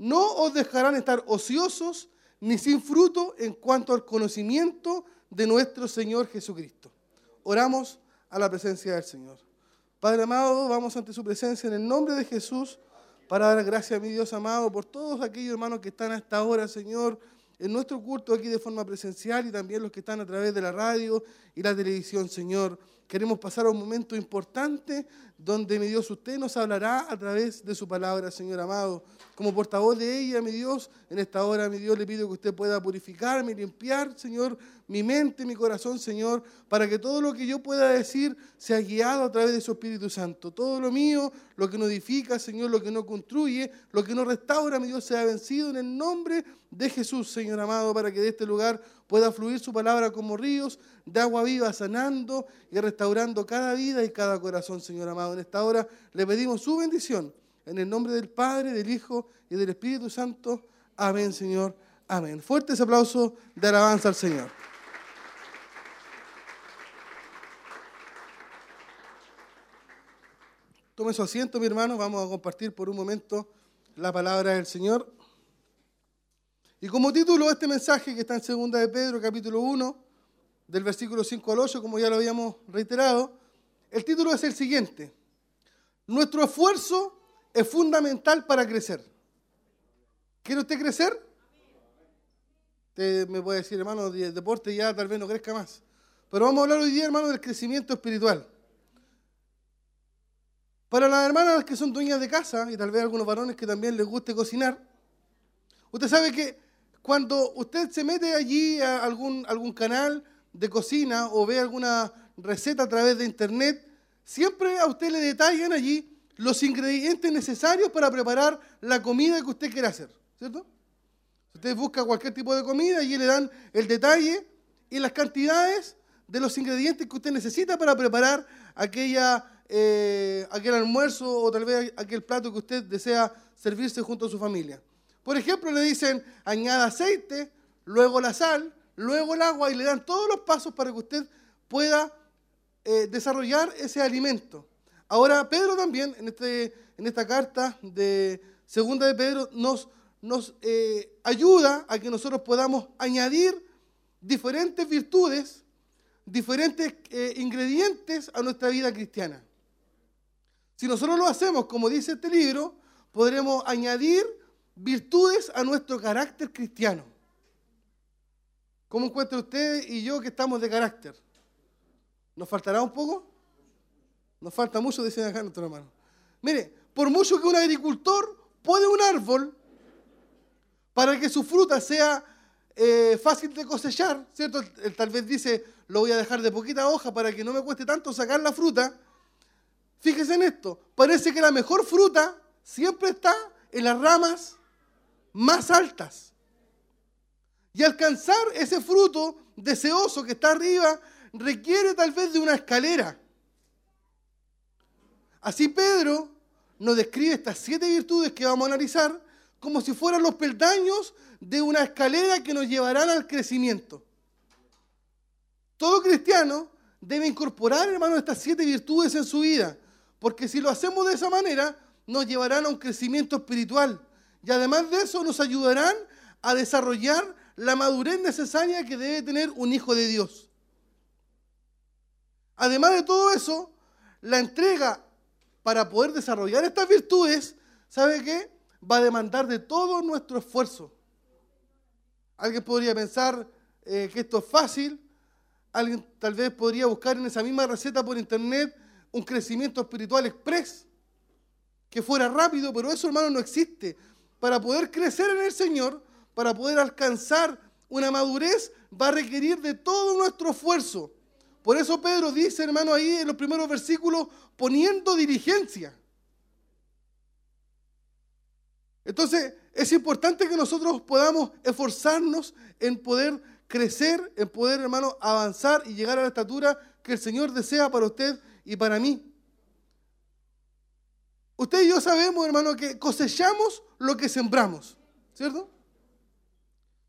no os dejarán estar ociosos ni sin fruto en cuanto al conocimiento de nuestro Señor Jesucristo. Oramos a la presencia del Señor. Padre amado, vamos ante su presencia en el nombre de Jesús para dar gracias a mi Dios amado por todos aquellos hermanos que están hasta ahora, Señor, en nuestro culto aquí de forma presencial y también los que están a través de la radio y la televisión, Señor. Queremos pasar a un momento importante donde, mi Dios, usted nos hablará a través de su palabra, Señor amado. Como portavoz de ella, mi Dios, en esta hora, mi Dios, le pido que usted pueda purificarme, limpiar, Señor, mi mente, mi corazón, Señor, para que todo lo que yo pueda decir sea guiado a través de su Espíritu Santo. Todo lo mío, lo que no edifica, Señor, lo que no construye, lo que no restaura, mi Dios, sea vencido en el nombre de Jesús, Señor amado, para que de este lugar pueda fluir su palabra como ríos de agua viva, sanando y restaurando cada vida y cada corazón, Señor amado. En esta hora le pedimos su bendición. En el nombre del Padre, del Hijo y del Espíritu Santo. Amén, Señor. Amén. Fuertes aplausos de alabanza al Señor. Tome su asiento, mi hermano. Vamos a compartir por un momento la palabra del Señor. Y como título este mensaje que está en segunda de Pedro, capítulo 1, del versículo 5 al 8, como ya lo habíamos reiterado, el título es el siguiente. Nuestro esfuerzo es fundamental para crecer. ¿Quiere usted crecer? Usted me puede decir, hermano, el deporte ya tal vez no crezca más. Pero vamos a hablar hoy día, hermano, del crecimiento espiritual. Para las hermanas que son dueñas de casa, y tal vez algunos varones que también les guste cocinar, usted sabe que cuando usted se mete allí a algún, algún canal de cocina o ve alguna receta a través de internet, siempre a usted le detallan allí los ingredientes necesarios para preparar la comida que usted quiere hacer, ¿cierto? Usted busca cualquier tipo de comida y le dan el detalle y las cantidades de los ingredientes que usted necesita para preparar aquella, eh, aquel almuerzo o tal vez aquel plato que usted desea servirse junto a su familia. Por ejemplo, le dicen añada aceite, luego la sal, luego el agua y le dan todos los pasos para que usted pueda eh, desarrollar ese alimento. Ahora, Pedro también, en, este, en esta carta de segunda de Pedro, nos, nos eh, ayuda a que nosotros podamos añadir diferentes virtudes, diferentes eh, ingredientes a nuestra vida cristiana. Si nosotros lo hacemos, como dice este libro, podremos añadir virtudes a nuestro carácter cristiano. ¿Cómo encuentra usted y yo que estamos de carácter? ¿Nos faltará un poco? Nos falta mucho, dice acá nuestro hermano. Mire, por mucho que un agricultor puede un árbol para que su fruta sea eh, fácil de cosechar, ¿cierto? Él tal vez dice, lo voy a dejar de poquita hoja para que no me cueste tanto sacar la fruta. Fíjese en esto, parece que la mejor fruta siempre está en las ramas más altas. Y alcanzar ese fruto deseoso que está arriba requiere tal vez de una escalera. Así Pedro nos describe estas siete virtudes que vamos a analizar como si fueran los peldaños de una escalera que nos llevarán al crecimiento. Todo cristiano debe incorporar, hermano, estas siete virtudes en su vida, porque si lo hacemos de esa manera, nos llevarán a un crecimiento espiritual. Y además de eso, nos ayudarán a desarrollar la madurez necesaria que debe tener un hijo de Dios. Además de todo eso, la entrega para poder desarrollar estas virtudes, ¿sabe qué? Va a demandar de todo nuestro esfuerzo. Alguien podría pensar eh, que esto es fácil, alguien tal vez podría buscar en esa misma receta por internet un crecimiento espiritual express, que fuera rápido, pero eso hermano no existe. Para poder crecer en el Señor, para poder alcanzar una madurez, va a requerir de todo nuestro esfuerzo. Por eso Pedro dice, hermano, ahí en los primeros versículos, poniendo diligencia. Entonces, es importante que nosotros podamos esforzarnos en poder crecer, en poder, hermano, avanzar y llegar a la estatura que el Señor desea para usted y para mí. Usted y yo sabemos, hermano, que cosechamos lo que sembramos, ¿cierto?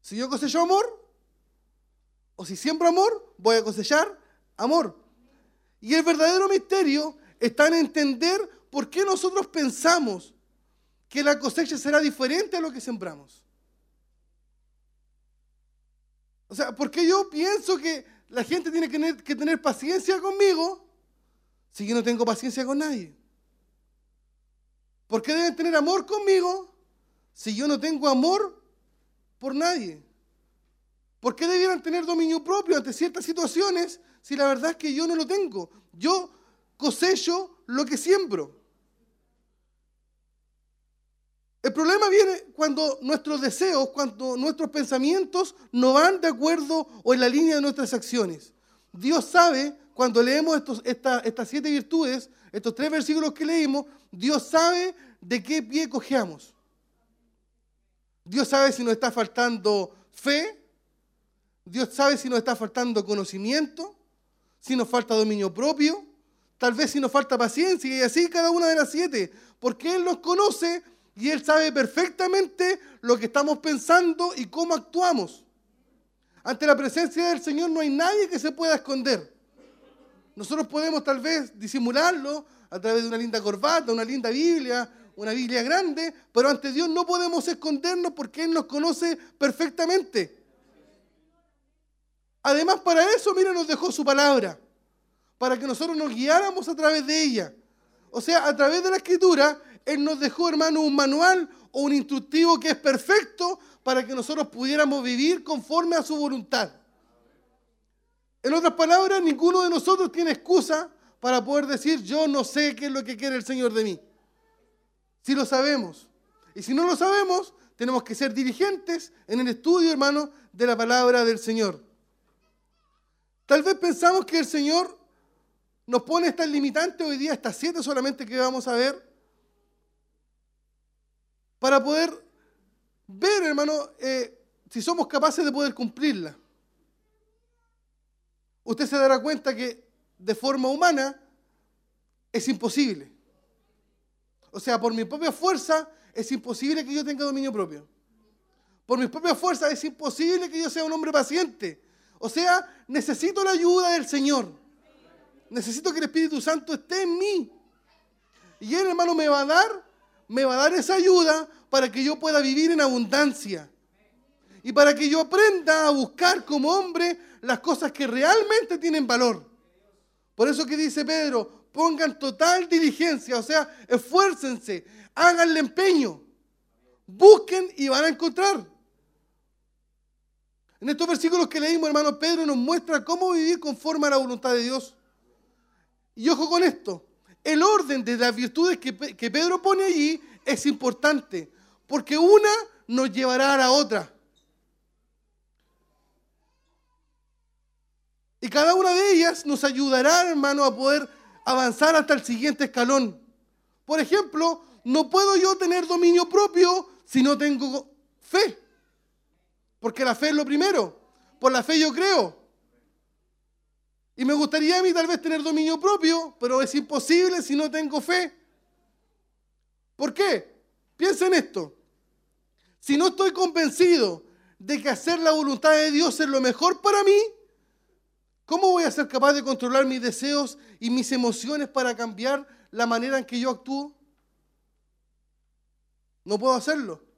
Si yo cosecho amor, o si siembro amor, voy a cosechar amor. Y el verdadero misterio está en entender por qué nosotros pensamos que la cosecha será diferente a lo que sembramos. O sea, ¿por qué yo pienso que la gente tiene que tener, que tener paciencia conmigo si yo no tengo paciencia con nadie? ¿Por qué deben tener amor conmigo si yo no tengo amor por nadie? ¿Por qué debieran tener dominio propio ante ciertas situaciones si la verdad es que yo no lo tengo? Yo cosecho lo que siembro. El problema viene cuando nuestros deseos, cuando nuestros pensamientos no van de acuerdo o en la línea de nuestras acciones. Dios sabe, cuando leemos estos, estas siete virtudes, estos tres versículos que leímos, Dios sabe de qué pie cojeamos. Dios sabe si nos está faltando fe, Dios sabe si nos está faltando conocimiento, si nos falta dominio propio, tal vez si nos falta paciencia y así cada una de las siete, porque Él nos conoce y Él sabe perfectamente lo que estamos pensando y cómo actuamos. Ante la presencia del Señor no hay nadie que se pueda esconder. Nosotros podemos tal vez disimularlo a través de una linda corbata, una linda Biblia, una Biblia grande, pero ante Dios no podemos escondernos porque Él nos conoce perfectamente. Además, para eso, mira, nos dejó su palabra, para que nosotros nos guiáramos a través de ella. O sea, a través de la escritura, Él nos dejó, hermano, un manual o un instructivo que es perfecto para que nosotros pudiéramos vivir conforme a su voluntad. En otras palabras, ninguno de nosotros tiene excusa para poder decir, yo no sé qué es lo que quiere el Señor de mí. Si lo sabemos. Y si no lo sabemos, tenemos que ser diligentes en el estudio, hermano, de la palabra del Señor. Tal vez pensamos que el Señor nos pone estas limitantes hoy día, estas siete solamente que vamos a ver, para poder ver, hermano, eh, si somos capaces de poder cumplirla. Usted se dará cuenta que de forma humana es imposible. O sea, por mi propia fuerza es imposible que yo tenga dominio propio. Por mi propia fuerza es imposible que yo sea un hombre paciente. O sea, necesito la ayuda del Señor. Necesito que el Espíritu Santo esté en mí. Y Él, hermano, me va a dar, me va a dar esa ayuda para que yo pueda vivir en abundancia. Y para que yo aprenda a buscar como hombre las cosas que realmente tienen valor. Por eso que dice Pedro, pongan total diligencia, o sea, esfuércense, háganle empeño, busquen y van a encontrar. En estos versículos que leímos, hermano Pedro nos muestra cómo vivir conforme a la voluntad de Dios. Y ojo con esto, el orden de las virtudes que, Pedro pone allí es importante, porque una nos llevará a la otra. Y cada una de ellas nos ayudará, hermano, a poder avanzar hasta el siguiente escalón. Por ejemplo, no puedo yo tener dominio propio si no tengo fe. Porque la fe es lo primero. Por la fe yo creo. Y me gustaría a mí tal vez tener dominio propio, pero es imposible si no tengo fe. ¿Por qué? Piensa en esto. Si no estoy convencido de que hacer la voluntad de Dios es lo mejor para mí, ¿cómo voy a ser capaz de controlar mis deseos y mis emociones para cambiar la manera en que yo actúo? No puedo hacerlo.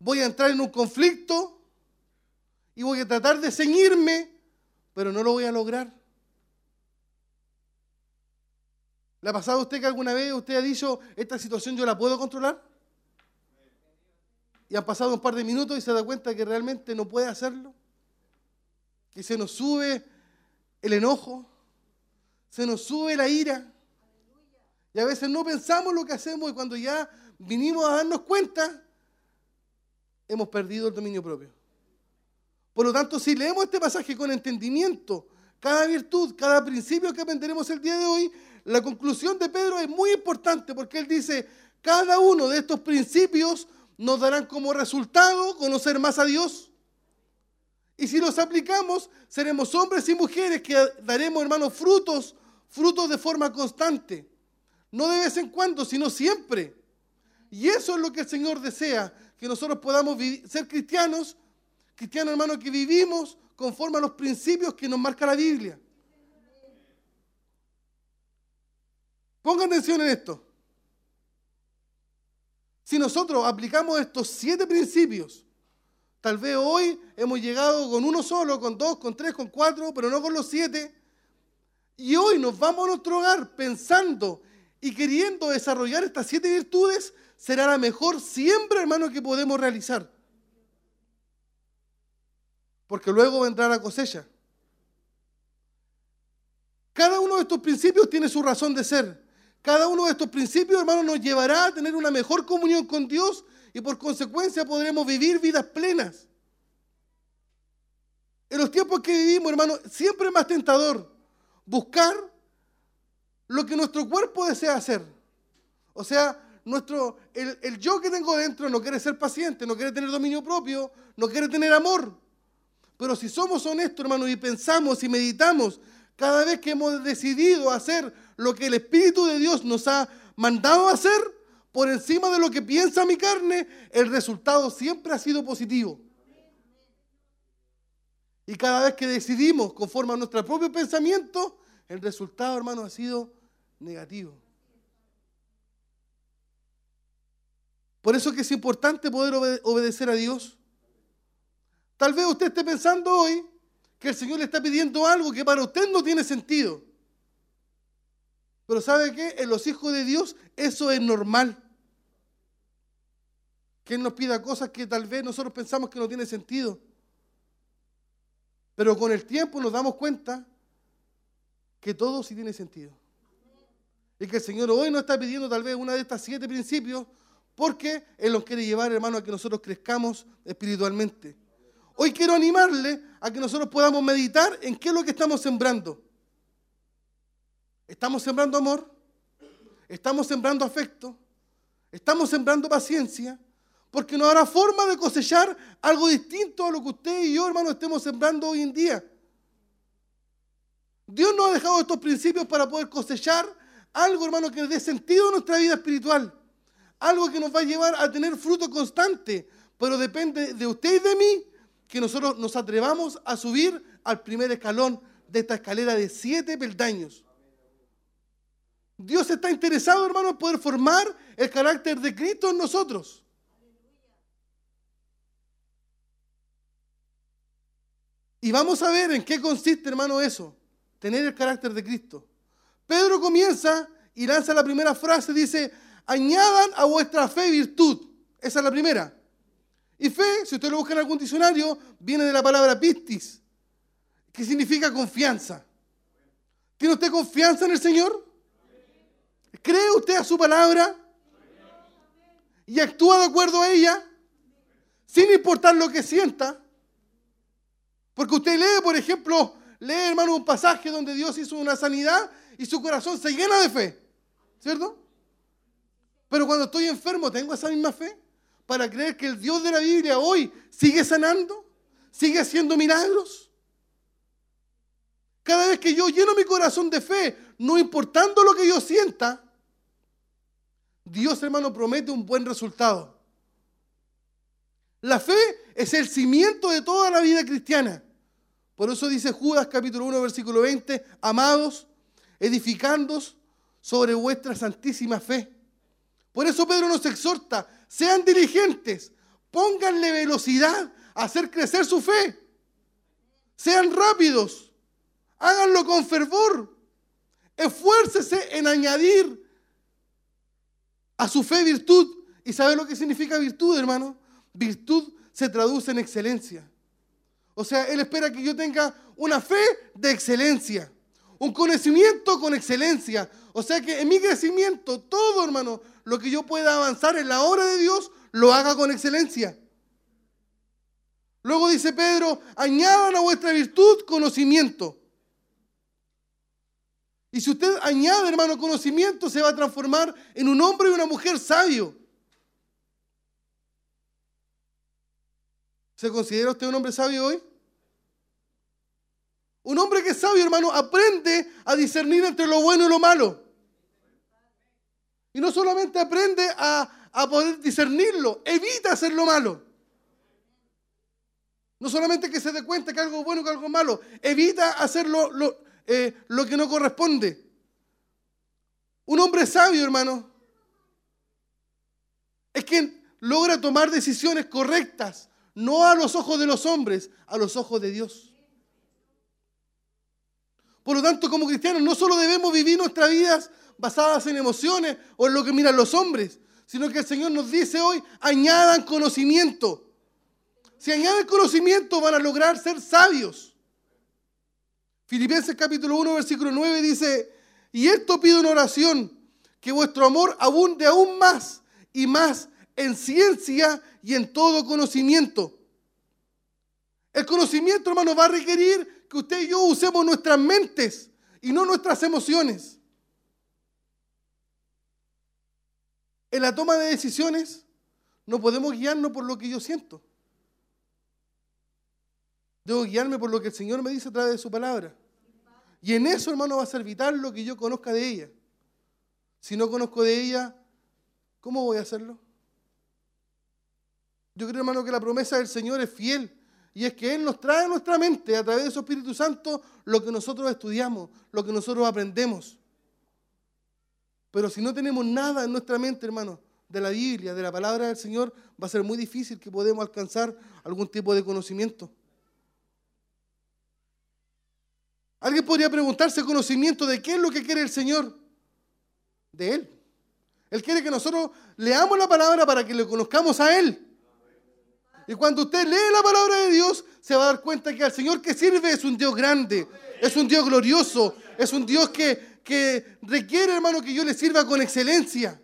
Voy a entrar en un conflicto y voy a tratar de ceñirme, pero no lo voy a lograr. ¿Le ha pasado a usted que alguna vez usted ha dicho, esta situación yo la puedo controlar? Y han pasado un par de minutos y se da cuenta que realmente no puede hacerlo. Que se nos sube el enojo, se nos sube la ira. Y a veces no pensamos lo que hacemos y cuando ya vinimos a darnos cuenta, hemos perdido el dominio propio. Por lo tanto, si leemos este pasaje con entendimiento, cada virtud, cada principio que aprenderemos el día de hoy, la conclusión de Pedro es muy importante porque él dice, cada uno de estos principios nos darán como resultado conocer más a Dios. Y si los aplicamos, seremos hombres y mujeres que daremos, hermanos, frutos, frutos de forma constante. No de vez en cuando, sino siempre. Y eso es lo que el Señor desea, que nosotros podamos ser cristianos, cristianos hermanos que vivimos conforme a los principios que nos marca la Biblia. Pongan atención en esto. Si nosotros aplicamos estos siete principios, tal vez hoy hemos llegado con uno solo, con dos, con tres, con cuatro, pero no con los siete. Y hoy nos vamos a nuestro hogar pensando y queriendo desarrollar estas siete virtudes, será la mejor siembra, hermano, que podemos realizar. Porque luego vendrá la cosecha. Cada uno de estos principios tiene su razón de ser. Cada uno de estos principios, hermano, nos llevará a tener una mejor comunión con Dios y por consecuencia podremos vivir vidas plenas. En los tiempos que vivimos, hermano, siempre es más tentador buscar lo que nuestro cuerpo desea hacer. O sea, nuestro, el, el yo que tengo dentro no quiere ser paciente, no quiere tener dominio propio, no quiere tener amor. Pero si somos honestos, hermano, y pensamos y meditamos cada vez que hemos decidido hacer lo que el Espíritu de Dios nos ha mandado hacer, por encima de lo que piensa mi carne, el resultado siempre ha sido positivo. Y cada vez que decidimos conforme a nuestro propio pensamiento, el resultado, hermano, ha sido negativo. Por eso que es importante poder obedecer a Dios. Tal vez usted esté pensando hoy que el Señor le está pidiendo algo que para usted no tiene sentido. Pero ¿sabe qué? En los hijos de Dios eso es normal. Que Él nos pida cosas que tal vez nosotros pensamos que no tiene sentido. Pero con el tiempo nos damos cuenta que todo sí tiene sentido. Y que el Señor hoy nos está pidiendo tal vez una de estas siete principios porque Él nos quiere llevar, hermano, a que nosotros crezcamos espiritualmente. Hoy quiero animarle a que nosotros podamos meditar en qué es lo que estamos sembrando. ¿Estamos sembrando amor? ¿Estamos sembrando afecto? ¿Estamos sembrando paciencia? Porque no habrá forma de cosechar algo distinto a lo que usted y yo, hermano, estemos sembrando hoy en día. Dios nos ha dejado estos principios para poder cosechar algo, hermano, que dé sentido a nuestra vida espiritual. Algo que nos va a llevar a tener fruto constante. Pero depende de usted y de mí que nosotros nos atrevamos a subir al primer escalón de esta escalera de siete peldaños. Dios está interesado, hermano, en poder formar el carácter de Cristo en nosotros. Y vamos a ver en qué consiste, hermano, eso, tener el carácter de Cristo. Pedro comienza y lanza la primera frase, dice, añadan a vuestra fe virtud. Esa es la primera. Y fe, si usted lo busca en algún diccionario, viene de la palabra pistis, que significa confianza. ¿Tiene usted confianza en el Señor? ¿Cree usted a su palabra? ¿Y actúa de acuerdo a ella? Sin importar lo que sienta. Porque usted lee, por ejemplo, lee, hermano, un pasaje donde Dios hizo una sanidad y su corazón se llena de fe, ¿cierto? Pero cuando estoy enfermo, ¿tengo esa misma fe? Para creer que el Dios de la Biblia hoy sigue sanando, sigue haciendo milagros. Cada vez que yo lleno mi corazón de fe, no importando lo que yo sienta, Dios hermano promete un buen resultado. La fe es el cimiento de toda la vida cristiana. Por eso dice Judas capítulo 1 versículo 20, amados, edificándos sobre vuestra santísima fe. Por eso Pedro nos exhorta, sean diligentes, pónganle velocidad a hacer crecer su fe. Sean rápidos, háganlo con fervor. Esfuércese en añadir a su fe virtud. ¿Y sabe lo que significa virtud, hermano? Virtud se traduce en excelencia. O sea, Él espera que yo tenga una fe de excelencia, un conocimiento con excelencia. O sea que en mi crecimiento, todo, hermano, lo que yo pueda avanzar en la obra de Dios, lo haga con excelencia. Luego dice Pedro, añadan a vuestra virtud conocimiento. Y si usted añade, hermano, conocimiento, se va a transformar en un hombre y una mujer sabio. ¿Se considera usted un hombre sabio hoy? Un hombre que es sabio, hermano, aprende a discernir entre lo bueno y lo malo. Y no solamente aprende a, a poder discernirlo, evita hacer lo malo. No solamente que se dé cuenta que algo bueno que algo malo, evita hacer lo, lo, eh, lo que no corresponde. Un hombre sabio, hermano, es quien logra tomar decisiones correctas, no a los ojos de los hombres, a los ojos de Dios. Por lo tanto, como cristianos, no solo debemos vivir nuestras vidas basadas en emociones o en lo que miran los hombres, sino que el Señor nos dice hoy, añadan conocimiento. Si añaden conocimiento van a lograr ser sabios. Filipenses capítulo 1, versículo 9 dice, y esto pido en oración, que vuestro amor abunde aún más y más en ciencia y en todo conocimiento. El conocimiento, hermano, va a requerir que usted y yo usemos nuestras mentes y no nuestras emociones. En la toma de decisiones no podemos guiarnos por lo que yo siento. Debo guiarme por lo que el Señor me dice a través de su palabra. Y en eso, hermano, va a ser vital lo que yo conozca de ella. Si no conozco de ella, ¿cómo voy a hacerlo? Yo creo, hermano, que la promesa del Señor es fiel. Y es que Él nos trae a nuestra mente, a través de su Espíritu Santo, lo que nosotros estudiamos, lo que nosotros aprendemos. Pero si no tenemos nada en nuestra mente, hermano, de la Biblia, de la palabra del Señor, va a ser muy difícil que podamos alcanzar algún tipo de conocimiento. Alguien podría preguntarse conocimiento de qué es lo que quiere el Señor. De Él. Él quiere que nosotros leamos la palabra para que le conozcamos a Él. Y cuando usted lee la palabra de Dios, se va a dar cuenta que al Señor que sirve es un Dios grande, es un Dios glorioso, es un Dios que, que requiere, hermano, que yo le sirva con excelencia.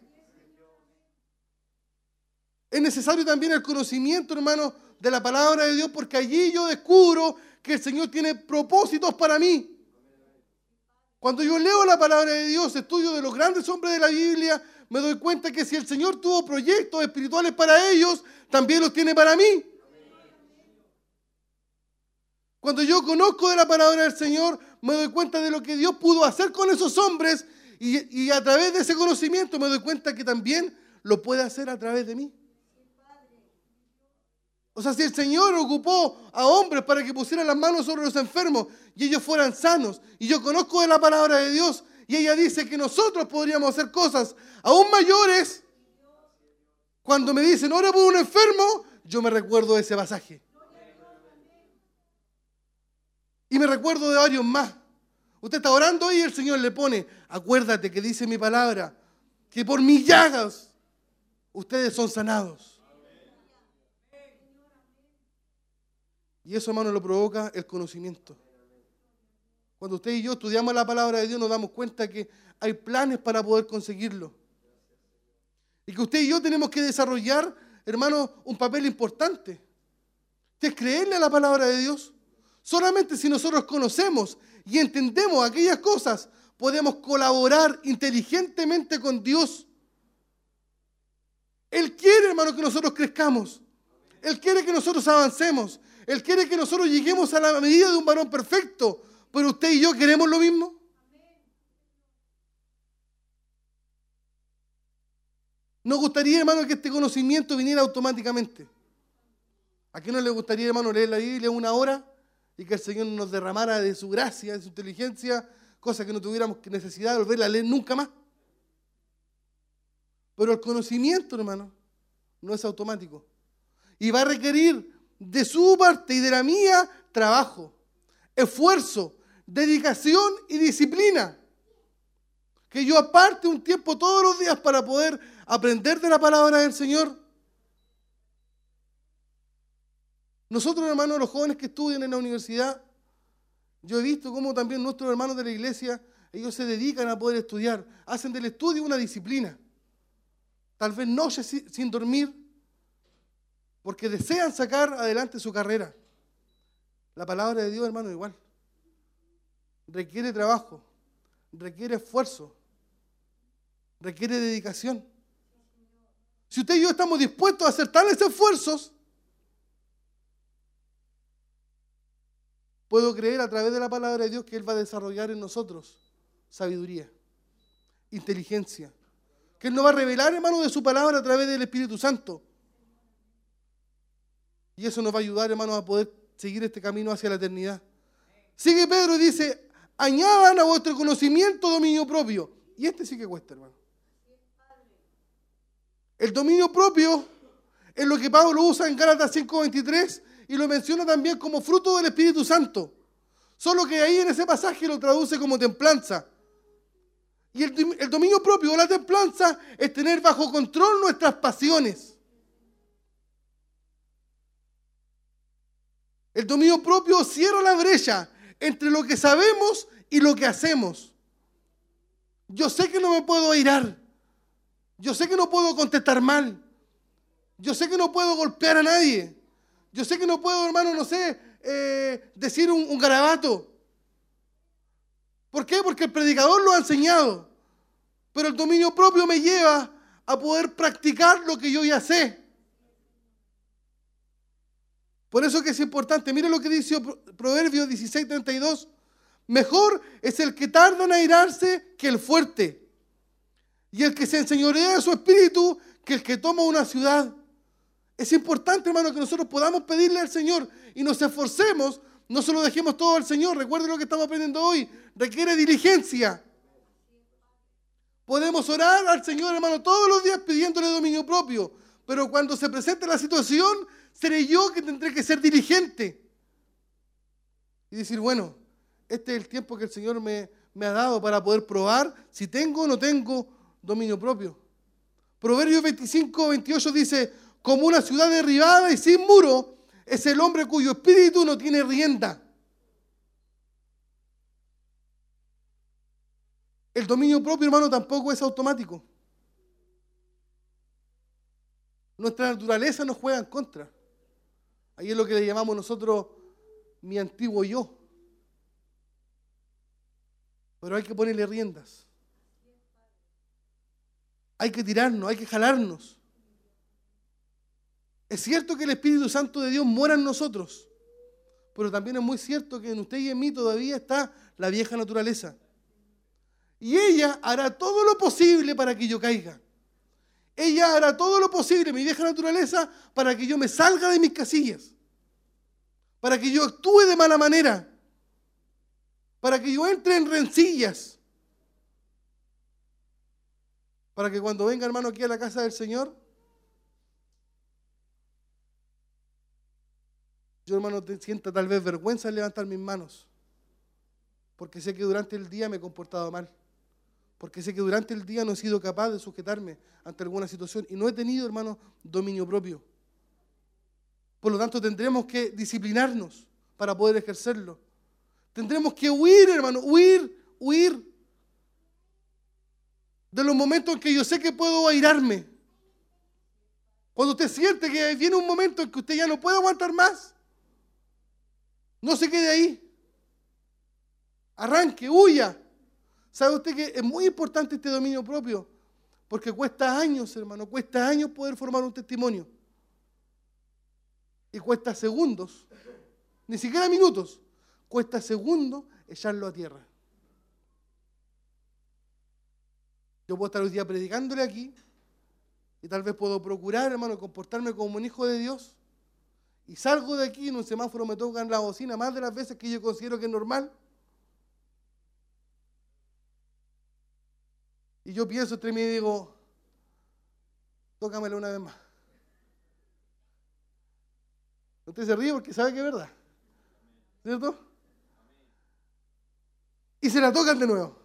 Es necesario también el conocimiento, hermano, de la palabra de Dios, porque allí yo descubro que el Señor tiene propósitos para mí. Cuando yo leo la palabra de Dios, estudio de los grandes hombres de la Biblia, me doy cuenta que si el Señor tuvo proyectos espirituales para ellos, también los tiene para mí. Cuando yo conozco de la palabra del Señor, me doy cuenta de lo que Dios pudo hacer con esos hombres y, a través de ese conocimiento me doy cuenta que también lo puede hacer a través de mí. O sea, si el Señor ocupó a hombres para que pusieran las manos sobre los enfermos y ellos fueran sanos, y yo conozco de la palabra de Dios, y ella dice que nosotros podríamos hacer cosas aún mayores, cuando me dicen, ora por un enfermo, yo me recuerdo de ese pasaje. Y me recuerdo de varios más. Usted está orando y el Señor le pone, acuérdate que dice mi palabra, que por mis llagas ustedes son sanados. Y eso, hermano, lo provoca el conocimiento. Cuando usted y yo estudiamos la palabra de Dios, nos damos cuenta que hay planes para poder conseguirlo. Y que usted y yo tenemos que desarrollar, hermano, un papel importante. Que es creerle a la palabra de Dios. Solamente si nosotros conocemos y entendemos aquellas cosas podemos colaborar inteligentemente con Dios. Él quiere, hermano, que nosotros crezcamos. Él quiere que nosotros avancemos. Él quiere que nosotros lleguemos a la medida de un varón perfecto. Pero usted y yo queremos lo mismo. Nos gustaría, hermano, que este conocimiento viniera automáticamente. ¿A quién no le gustaría, hermano, leer la Biblia una hora y que el Señor nos derramara de su gracia, de su inteligencia, cosa que no tuviéramos necesidad de volverla a leer nunca más? Pero el conocimiento, hermano, no es automático. Y va a requerir de su parte y de la mía trabajo, esfuerzo, dedicación y disciplina. Que yo aparte un tiempo todos los días para poder aprender de la palabra del Señor. Nosotros, hermanos, los jóvenes que estudian en la universidad, yo he visto cómo también nuestros hermanos de la iglesia, ellos se dedican a poder estudiar, hacen del estudio una disciplina. Tal vez noches sin dormir, porque desean sacar adelante su carrera. La palabra de Dios, hermano, igual. Requiere trabajo, requiere esfuerzo, requiere dedicación. Si usted y yo estamos dispuestos a hacer tales esfuerzos, puedo creer a través de la palabra de Dios que Él va a desarrollar en nosotros sabiduría, inteligencia, que Él nos va a revelar, hermano, de su palabra a través del Espíritu Santo. Y eso nos va a ayudar, hermano, a poder seguir este camino hacia la eternidad. Sigue Pedro y dice, añadan a vuestro conocimiento dominio propio. Y este sí que cuesta, hermano. El dominio propio es lo que Pablo usa en Gálatas 5:23 y lo menciona también como fruto del Espíritu Santo. Solo que ahí en ese pasaje lo traduce como templanza. Y el, dominio propio o la templanza es tener bajo control nuestras pasiones. El dominio propio cierra la brecha entre lo que sabemos y lo que hacemos. Yo sé que no me puedo airar. Yo sé que no puedo contestar mal. Yo sé que no puedo golpear a nadie. Yo sé que no puedo, hermano, no sé, eh, decir un, un garabato. ¿Por qué? Porque el predicador lo ha enseñado. Pero el dominio propio me lleva a poder practicar lo que yo ya sé. Por eso que es importante. Mire lo que dice Proverbios 16:32. Mejor es el que tarda en airarse que el fuerte. Y el que se enseñorea de su espíritu que el que toma una ciudad. Es importante, hermano, que nosotros podamos pedirle al Señor y nos esforcemos. No se lo dejemos todo al Señor. Recuerden lo que estamos aprendiendo hoy. Requiere diligencia. Podemos orar al Señor, hermano, todos los días pidiéndole dominio propio. Pero cuando se presente la situación, seré yo que tendré que ser diligente. Y decir, bueno, este es el tiempo que el Señor me, me ha dado para poder probar si tengo o no tengo dominio propio. Proverbios 25, 28 dice, como una ciudad derribada y sin muro, es el hombre cuyo espíritu no tiene rienda. El dominio propio, hermano, tampoco es automático. Nuestra naturaleza nos juega en contra. Ahí es lo que le llamamos nosotros mi antiguo yo. Pero hay que ponerle riendas. Hay que tirarnos, hay que jalarnos. Es cierto que el Espíritu Santo de Dios mora en nosotros, pero también es muy cierto que en usted y en mí todavía está la vieja naturaleza. Y ella hará todo lo posible para que yo caiga. Ella hará todo lo posible, mi vieja naturaleza, para que yo me salga de mis casillas. Para que yo actúe de mala manera. Para que yo entre en rencillas. Para que cuando venga hermano aquí a la casa del Señor, yo hermano te sienta tal vez vergüenza en levantar mis manos. Porque sé que durante el día me he comportado mal porque sé que durante el día no he sido capaz de sujetarme ante alguna situación y no he tenido, hermano, dominio propio. Por lo tanto, tendremos que disciplinarnos para poder ejercerlo. Tendremos que huir, hermano, huir, huir de los momentos en que yo sé que puedo airarme. Cuando usted siente que viene un momento en que usted ya no puede aguantar más, no se quede ahí. Arranque, huya. ¿Sabe usted que es muy importante este dominio propio? Porque cuesta años, hermano, cuesta años poder formar un testimonio. Y cuesta segundos, ni siquiera minutos, cuesta segundos echarlo a tierra. Yo puedo estar hoy día predicándole aquí y tal vez puedo procurar, hermano, comportarme como un hijo de Dios y salgo de aquí y en un semáforo me tocan la bocina más de las veces que yo considero que es normal. Y yo pienso entre mí y digo, tócamela una vez más. Usted se ríe porque sabe que es verdad. ¿Cierto? Y se la tocan de nuevo.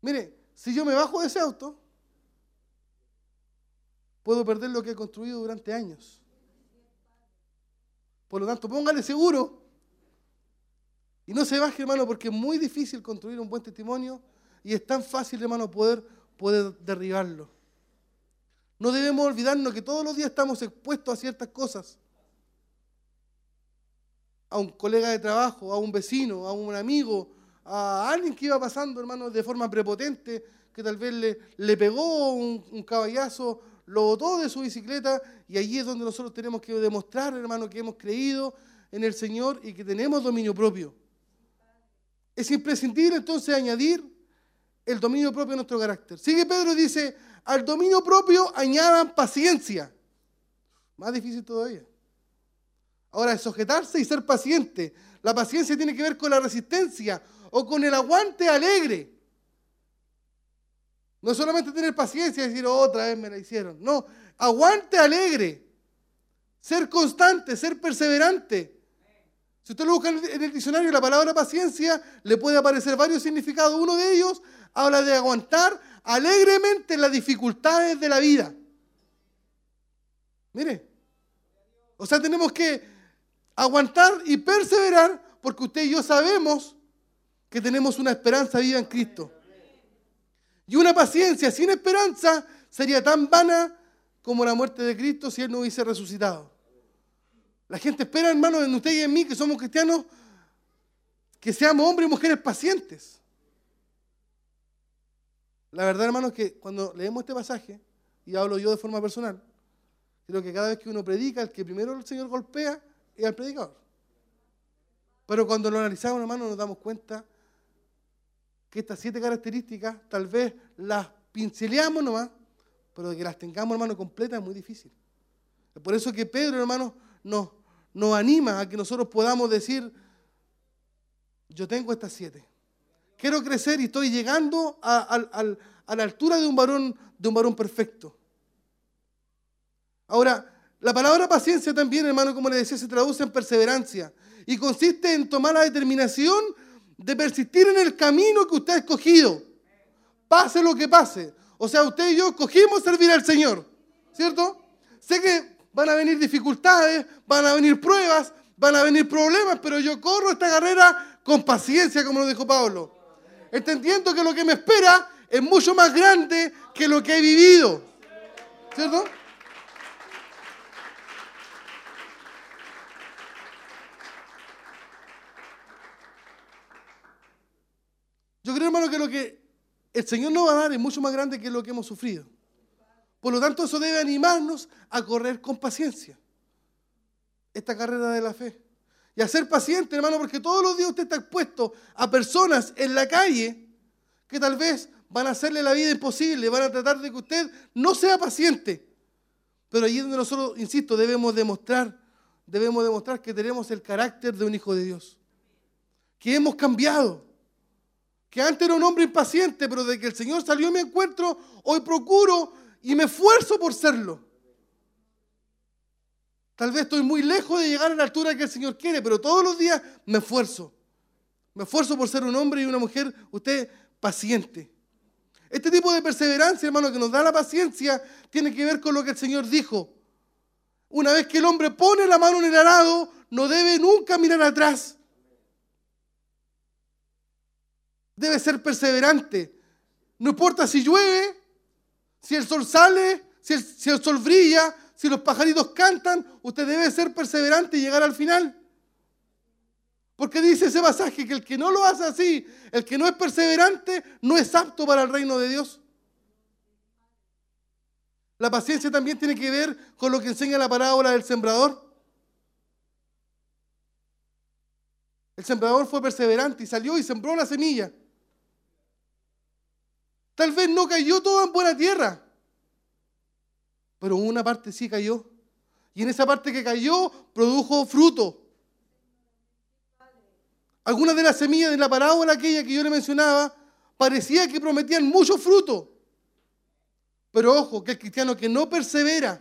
Mire, si yo me bajo de ese auto, puedo perder lo que he construido durante años. Por lo tanto, póngale seguro. Y no se baje, hermano, porque es muy difícil construir un buen testimonio y es tan fácil, hermano, poder, poder derribarlo. No debemos olvidarnos que todos los días estamos expuestos a ciertas cosas. A un colega de trabajo, a un vecino, a un amigo, a alguien que iba pasando, hermano, de forma prepotente, que tal vez le, le pegó un, un caballazo, lo botó de su bicicleta y allí es donde nosotros tenemos que demostrar, hermano, que hemos creído en el Señor y que tenemos dominio propio. Es imprescindible entonces añadir el dominio propio a nuestro carácter. Sigue Pedro y dice, al dominio propio añadan paciencia. Más difícil todavía. Ahora, es sujetarse y ser paciente. La paciencia tiene que ver con la resistencia o con el aguante alegre. No solamente tener paciencia y decir, "Oh, otra vez me la hicieron. No, aguante alegre. Ser constante, ser perseverante. Si usted lo busca en el diccionario, la palabra paciencia le puede aparecer varios significados. Uno de ellos habla de aguantar alegremente las dificultades de la vida. Mire, o sea, tenemos que aguantar y perseverar porque usted y yo sabemos que tenemos una esperanza viva en Cristo. Y una paciencia sin esperanza sería tan vana como la muerte de Cristo si Él no hubiese resucitado. La gente espera, hermano, en usted y en mí, que somos cristianos, que seamos hombres y mujeres pacientes. La verdad, hermano, es que cuando leemos este pasaje, y hablo yo de forma personal, creo que cada vez que uno predica, el que primero el Señor golpea es al predicador. Pero cuando lo analizamos, hermano, nos damos cuenta que estas siete características tal vez las pinceleamos nomás, pero de que las tengamos, hermano, completas es muy difícil. Por eso que Pedro, hermano, nos, nos anima a que nosotros podamos decir, yo tengo estas siete. Quiero crecer y estoy llegando a, la altura de un varón, de un varón perfecto. Ahora, la palabra paciencia también, hermano, como le decía, se traduce en perseverancia y consiste en tomar la determinación de persistir en el camino que usted ha escogido, pase lo que pase. O sea, usted y yo escogimos servir al Señor, ¿cierto? Sé que van a venir dificultades, van a venir pruebas, van a venir problemas, pero yo corro esta carrera con paciencia, como lo dijo Pablo, entendiendo que lo que me espera es mucho más grande que lo que he vivido, ¿cierto? Yo creo, hermano, que lo que el Señor nos va a dar es mucho más grande que lo que hemos sufrido. Por lo tanto, eso debe animarnos a correr con paciencia esta carrera de la fe. Y a ser paciente, hermano, porque todos los días usted está expuesto a personas en la calle que tal vez van a hacerle la vida imposible, van a tratar de que usted no sea paciente. Pero allí donde nosotros, insisto, debemos demostrar, debemos demostrar que tenemos el carácter de un hijo de Dios. Que hemos cambiado que antes era un hombre impaciente, pero de que el Señor salió a mi encuentro, hoy procuro y me esfuerzo por serlo. Tal vez estoy muy lejos de llegar a la altura que el Señor quiere, pero todos los días me esfuerzo. Me esfuerzo por ser un hombre y una mujer, usted paciente. Este tipo de perseverancia, hermano, que nos da la paciencia, tiene que ver con lo que el Señor dijo. Una vez que el hombre pone la mano en el arado, no debe nunca mirar atrás. Debe ser perseverante. No importa si llueve, si el sol sale, si el, sol brilla, si los pajaritos cantan, usted debe ser perseverante y llegar al final. Porque dice ese pasaje que el que no lo hace así, el que no es perseverante, no es apto para el reino de Dios. La paciencia también tiene que ver con lo que enseña la parábola del sembrador. El sembrador fue perseverante y salió y sembró la semilla. Tal vez no cayó todo en buena tierra, pero una parte sí cayó. Y en esa parte que cayó produjo fruto. Algunas de las semillas de la parábola aquella que yo le mencionaba parecía que prometían mucho fruto. Pero ojo, que el cristiano que no persevera,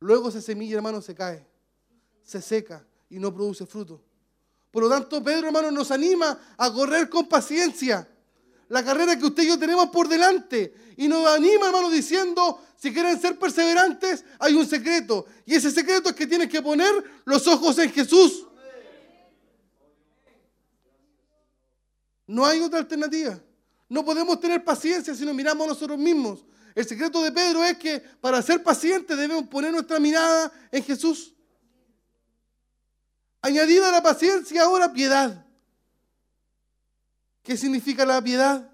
luego esa semilla, hermano, se cae, se seca y no produce fruto. Por lo tanto, Pedro, hermano, nos anima a correr con paciencia la carrera que usted y yo tenemos por delante. Y nos anima, hermano, diciendo, si quieren ser perseverantes, hay un secreto. Y ese secreto es que tienes que poner los ojos en Jesús. No hay otra alternativa. No podemos tener paciencia si nos miramos a nosotros mismos. El secreto de Pedro es que para ser pacientes debemos poner nuestra mirada en Jesús. Añadida a la paciencia ahora piedad. ¿Qué significa la piedad?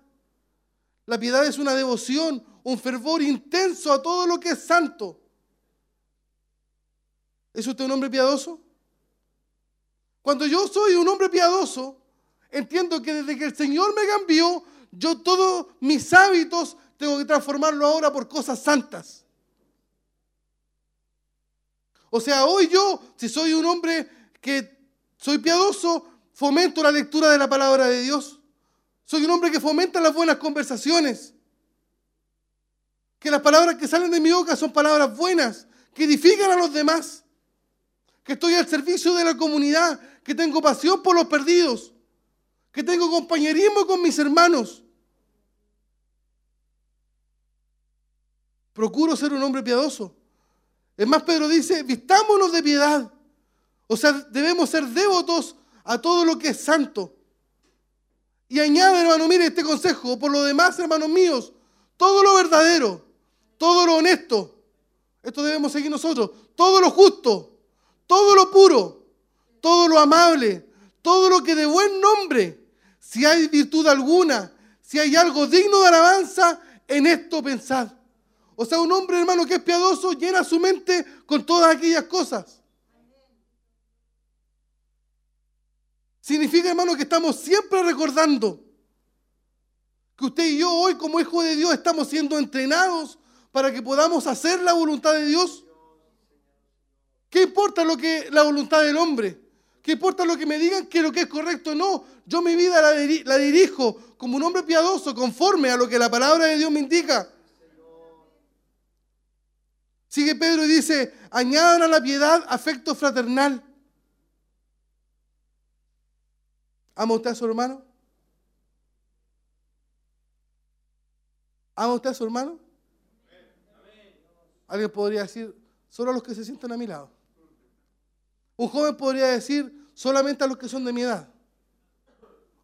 La piedad es una devoción, un fervor intenso a todo lo que es santo. ¿Es usted un hombre piadoso? Cuando yo soy un hombre piadoso, entiendo que desde que el Señor me cambió, yo todos mis hábitos tengo que transformarlo ahora por cosas santas. O sea, hoy yo, si soy un hombre que soy piadoso, fomento la lectura de la palabra de Dios. Soy un hombre que fomenta las buenas conversaciones. Que las palabras que salen de mi boca son palabras buenas, que edifican a los demás. Que estoy al servicio de la comunidad, que tengo pasión por los perdidos, que tengo compañerismo con mis hermanos. Procuro ser un hombre piadoso. Es más, Pedro dice, vistámonos de piedad. O sea, debemos ser devotos a todo lo que es santo. Y añade, hermano, mire este consejo. Por lo demás, hermanos míos, todo lo verdadero, todo lo honesto, esto debemos seguir nosotros, todo lo justo, todo lo puro, todo lo amable, todo lo que de buen nombre, si hay virtud alguna, si hay algo digno de alabanza, en esto pensad. O sea, un hombre, hermano, que es piadoso, llena su mente con todas aquellas cosas. Significa, hermano, que estamos siempre recordando que usted y yo hoy como hijos de Dios estamos siendo entrenados para que podamos hacer la voluntad de Dios. ¿Qué importa lo que la voluntad del hombre? ¿Qué importa lo que me digan que lo que es correcto? No, yo mi vida la, la dirijo como un hombre piadoso, conforme a lo que la palabra de Dios me indica. Sigue Pedro y dice, añadan a la piedad afecto fraternal. ¿Ama usted a su hermano? ¿Ama usted a su hermano? Alguien podría decir, solo a los que se sientan a mi lado. Un joven podría decir, solamente a los que son de mi edad.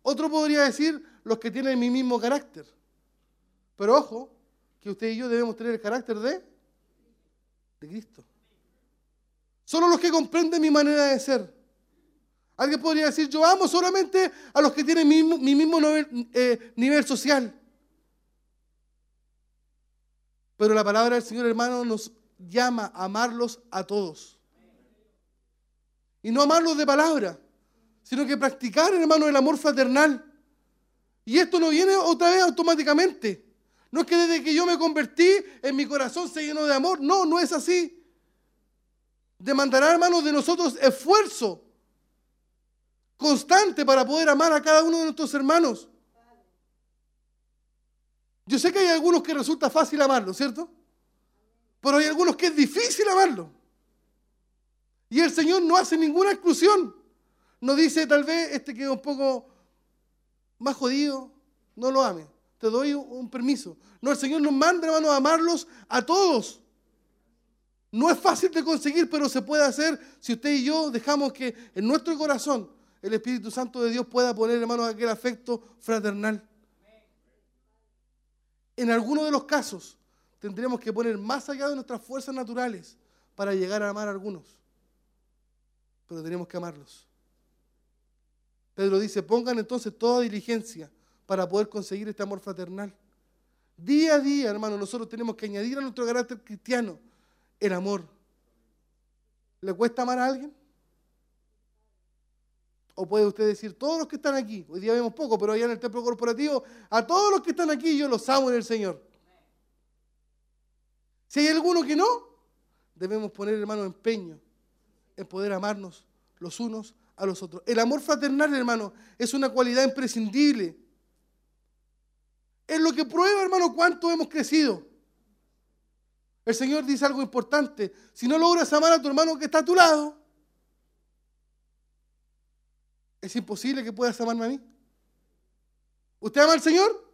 Otro podría decir, los que tienen mi mismo carácter. Pero ojo, que usted y yo debemos tener el carácter de, de Cristo. Solo los que comprenden mi manera de ser. Alguien podría decir, yo amo solamente a los que tienen mi, mismo eh, nivel, social. Pero la palabra del Señor hermano nos llama a amarlos a todos. Y no amarlos de palabra, sino que practicar, hermano, el amor fraternal. Y esto no viene otra vez automáticamente. No es que desde que yo me convertí, en mi corazón se llenó de amor. No, no es así. Demandará, hermanos, de nosotros esfuerzo constante para poder amar a cada uno de nuestros hermanos. Yo sé que hay algunos que resulta fácil amarlo, ¿cierto? Pero hay algunos que es difícil amarlo. Y el Señor no hace ninguna exclusión. No dice tal vez este que es un poco más jodido, no lo ame. Te doy un permiso. No, el Señor nos manda, hermanos, a amarlos a todos. No es fácil de conseguir, pero se puede hacer si usted y yo dejamos que en nuestro corazón el Espíritu Santo de Dios pueda poner, hermano, aquel afecto fraternal. En algunos de los casos tendremos que poner más allá de nuestras fuerzas naturales para llegar a amar a algunos. Pero tenemos que amarlos. Pedro dice, pongan entonces toda diligencia para poder conseguir este amor fraternal. Día a día, hermano, nosotros tenemos que añadir a nuestro carácter cristiano el amor. ¿Le cuesta amar a alguien? O puede usted decir, todos los que están aquí, hoy día vemos poco, pero allá en el templo corporativo, a todos los que están aquí yo los amo en el Señor. Si hay alguno que no, debemos poner, hermano, empeño en poder amarnos los unos a los otros. El amor fraternal, hermano, es una cualidad imprescindible. Es lo que prueba, hermano, cuánto hemos crecido. El Señor dice algo importante. Si no logras amar a tu hermano que está a tu lado, es imposible que puedas amarme a mí. ¿Usted ama al Señor?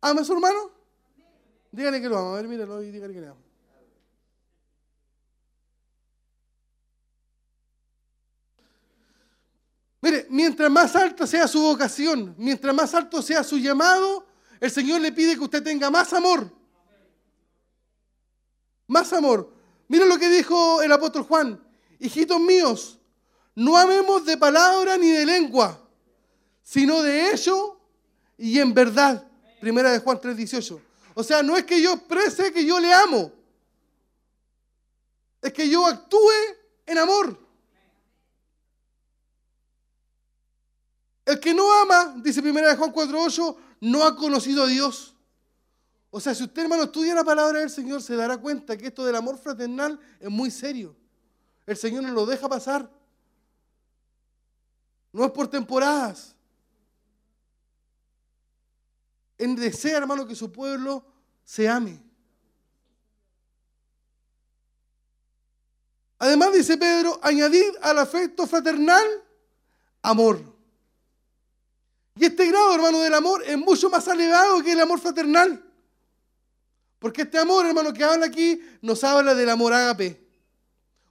¿Ama a su hermano? Dígale que lo ama. A ver, míralo y dígale que le ama. Mire, mientras más alta sea su vocación, mientras más alto sea su llamado, el Señor le pide que usted tenga más amor. Más amor. Mire lo que dijo el apóstol Juan. Hijitos míos, no amemos de palabra ni de lengua, sino de hecho y en verdad. Primera de Juan 3:18. O sea, no es que yo exprese que yo le amo, es que yo actúe en amor. El que no ama, dice primera de Juan 4:8, no ha conocido a Dios. O sea, si usted, hermano, estudia la palabra del Señor, se dará cuenta que esto del amor fraternal es muy serio. El Señor no lo deja pasar. No es por temporadas. En desea, hermano, que su pueblo se ame. Además, dice Pedro, añadir al afecto fraternal amor. Y este grado, hermano, del amor es mucho más elevado que el amor fraternal. Porque este amor, hermano, que habla aquí, nos habla del amor ágape.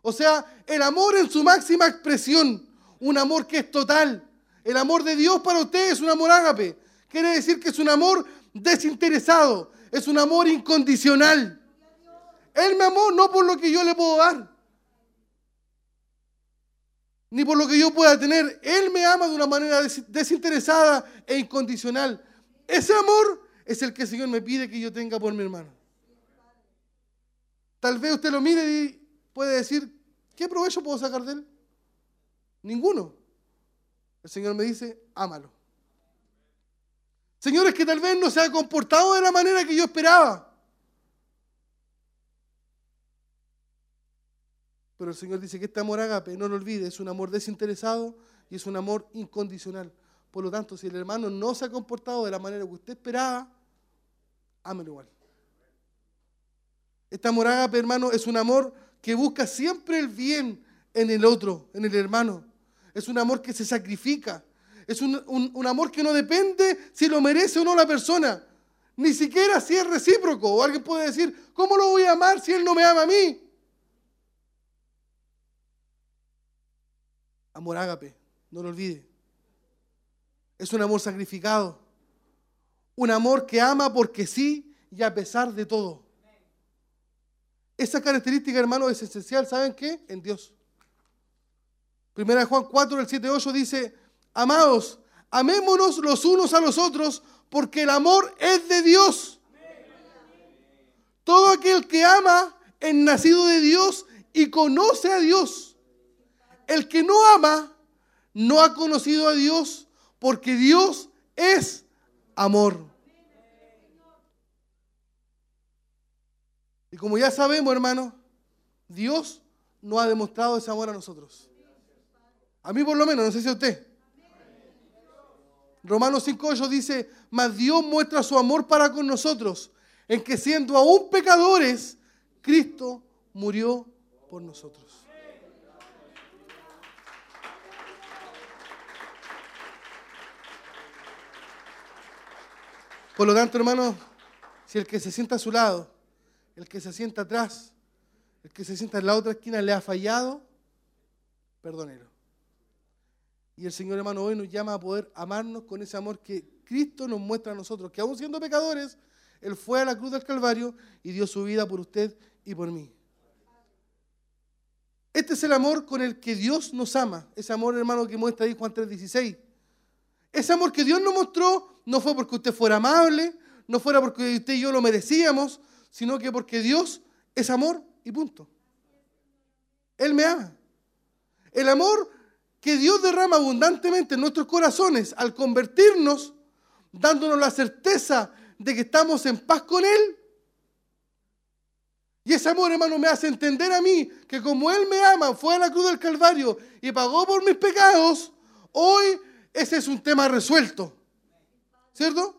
O sea, el amor en su máxima expresión. Un amor que es total. El amor de Dios para usted es un amor ágape. Quiere decir que es un amor desinteresado. Es un amor incondicional. Él me amó no por lo que yo le puedo dar. Ni por lo que yo pueda tener. Él me ama de una manera desinteresada e incondicional. Ese amor es el que el Señor me pide que yo tenga por mi hermano. Tal vez usted lo mire y puede decir, ¿qué provecho puedo sacar de él? Ninguno. El Señor me dice, ámalo. Señores, que tal vez no se ha comportado de la manera que yo esperaba. Pero el Señor dice que este amor agape, no lo olvide, es un amor desinteresado y es un amor incondicional. Por lo tanto, si el hermano no se ha comportado de la manera que usted esperaba, ámelo igual. Este amor agape, hermano, es un amor que busca siempre el bien en el otro, en el hermano. Es un amor que se sacrifica. Es un, un, amor que no depende si lo merece o no la persona. Ni siquiera si es recíproco. O alguien puede decir, ¿cómo lo voy a amar si él no me ama a mí? Amor ágape, no lo olvide. Es un amor sacrificado. Un amor que ama porque sí y a pesar de todo. Esa característica, hermano, es esencial, ¿saben qué? En Dios. Primera Juan 4, el 7, 8 dice, amados, amémonos los unos a los otros, porque el amor es de Dios. Todo aquel que ama es nacido de Dios y conoce a Dios. El que no ama no ha conocido a Dios, porque Dios es amor. Y como ya sabemos, hermano, Dios no ha demostrado ese amor a nosotros. A mí por lo menos, no sé si a usted. Romanos 5.8 dice, mas Dios muestra su amor para con nosotros, en que siendo aún pecadores, Cristo murió por nosotros. Por lo tanto, hermano, si el que se sienta a su lado, el que se sienta atrás, el que se sienta en la otra esquina le ha fallado, perdónelo. Y el Señor hermano hoy nos llama a poder amarnos con ese amor que Cristo nos muestra a nosotros, que aún siendo pecadores, Él fue a la cruz del Calvario y dio su vida por usted y por mí. Este es el amor con el que Dios nos ama. Ese amor, hermano, que muestra ahí Juan 3:16. Ese amor que Dios nos mostró no fue porque usted fuera amable, no fuera porque usted y yo lo merecíamos, sino que porque Dios es amor y punto. Él me ama. El amor que Dios derrama abundantemente en nuestros corazones al convertirnos, dándonos la certeza de que estamos en paz con Él. Y ese amor, hermano, me hace entender a mí que como Él me ama, fue a la cruz del Calvario y pagó por mis pecados, hoy ese es un tema resuelto. ¿Cierto?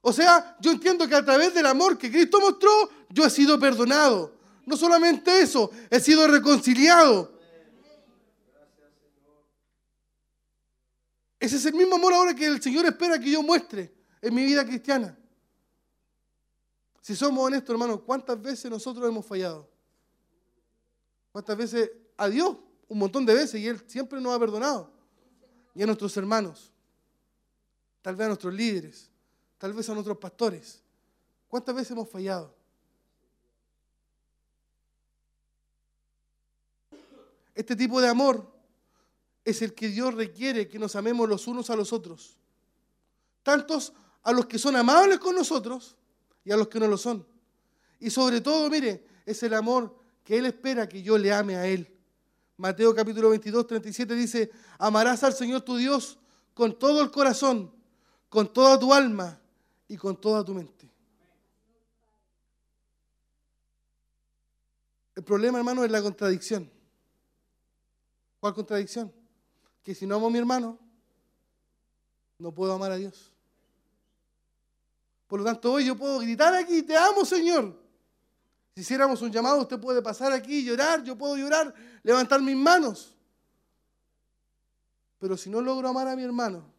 O sea, yo entiendo que a través del amor que Cristo mostró, yo he sido perdonado. No solamente eso, he sido reconciliado. Ese es el mismo amor ahora que el Señor espera que yo muestre en mi vida cristiana. Si somos honestos, hermanos, ¿cuántas veces nosotros hemos fallado? ¿Cuántas veces a Dios? Un montón de veces y Él siempre nos ha perdonado. Y a nuestros hermanos, tal vez a nuestros líderes, tal vez a nuestros pastores. ¿Cuántas veces hemos fallado? Este tipo de amor es el que Dios requiere que nos amemos los unos a los otros. Tantos a los que son amables con nosotros y a los que no lo son. Y sobre todo, mire, es el amor que Él espera que yo le ame a Él. Mateo capítulo 22, 37 dice, amarás al Señor tu Dios con todo el corazón, con toda tu alma y con toda tu mente. El problema, hermano, es la contradicción. ¿Cuál contradicción? Que si no amo a mi hermano, no puedo amar a Dios. Por lo tanto, hoy yo puedo gritar aquí, te amo, Señor. Si hiciéramos un llamado, usted puede pasar aquí y llorar, yo puedo llorar, levantar mis manos. Pero si no logro amar a mi hermano,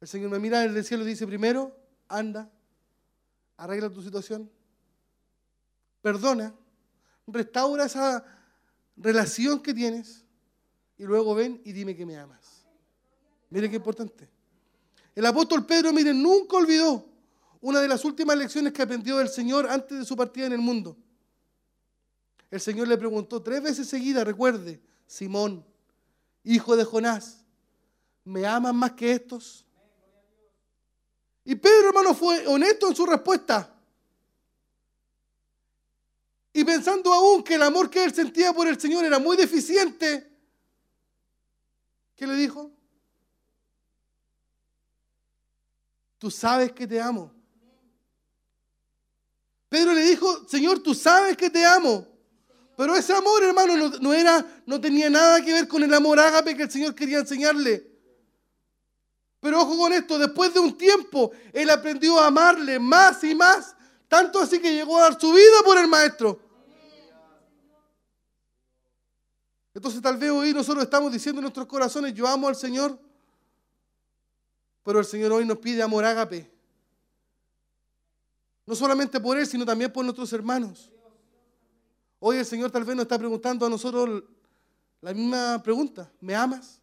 el Señor me mira desde el cielo y dice, primero, anda, arregla tu situación, perdona, restaura esa relación que tienes y luego ven y dime que me amas. Mire qué importante. El apóstol Pedro, miren, nunca olvidó una de las últimas lecciones que aprendió del Señor antes de su partida en el mundo. El Señor le preguntó tres veces seguidas, recuerde, Simón, hijo de Jonás, ¿me aman más que estos? Y Pedro, hermano, fue honesto en su respuesta. Y pensando aún que el amor que él sentía por el Señor era muy deficiente, ¿qué le dijo? Tú sabes que te amo. Pedro le dijo, Señor, tú sabes que te amo. Pero ese amor, hermano, no, era, no tenía nada que ver con el amor ágape que el Señor quería enseñarle. Pero ojo con esto, después de un tiempo, él aprendió a amarle más y más, tanto así que llegó a dar su vida por el maestro. Entonces tal vez hoy nosotros estamos diciendo en nuestros corazones, yo amo al Señor, pero el Señor hoy nos pide amor ágape. No solamente por Él, sino también por nuestros hermanos. Hoy el Señor tal vez nos está preguntando a nosotros la misma pregunta. ¿Me amas?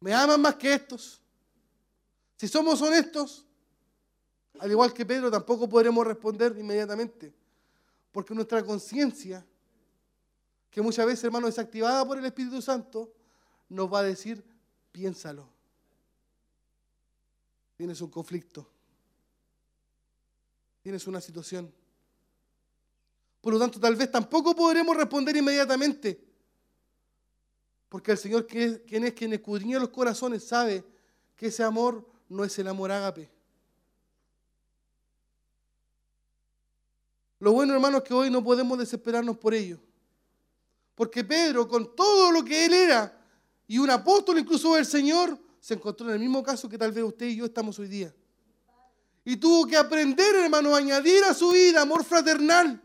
¿Me aman más que estos? Si somos honestos, al igual que Pedro, tampoco podremos responder inmediatamente. Porque nuestra conciencia, que muchas veces, hermano, es activada por el Espíritu Santo, nos va a decir, piénsalo tienes un conflicto, tienes una situación. Por lo tanto, tal vez tampoco podremos responder inmediatamente, porque el Señor, quien es quien escudriña los corazones, sabe que ese amor no es el amor ágape. Lo bueno, hermanos, es que hoy no podemos desesperarnos por ello. Porque Pedro, con todo lo que él era, y un apóstol incluso del Señor, se encontró en el mismo caso que tal vez usted y yo estamos hoy día. Y tuvo que aprender, hermano, a añadir a su vida amor fraternal.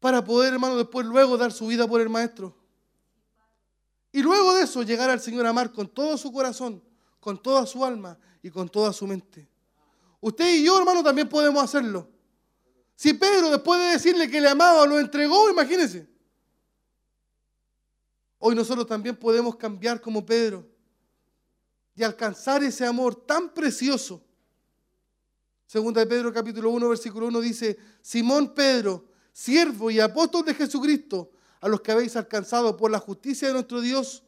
Para poder, hermano, después luego dar su vida por el Maestro. Y luego de eso llegar al Señor a amar con todo su corazón, con toda su alma y con toda su mente. Usted y yo, hermano, también podemos hacerlo. Si Pedro, después de decirle que le amaba, lo entregó, imagínense. Hoy nosotros también podemos cambiar como Pedro y alcanzar ese amor tan precioso. Segunda de Pedro capítulo 1 versículo 1 dice, Simón Pedro, siervo y apóstol de Jesucristo, a los que habéis alcanzado por la justicia de nuestro Dios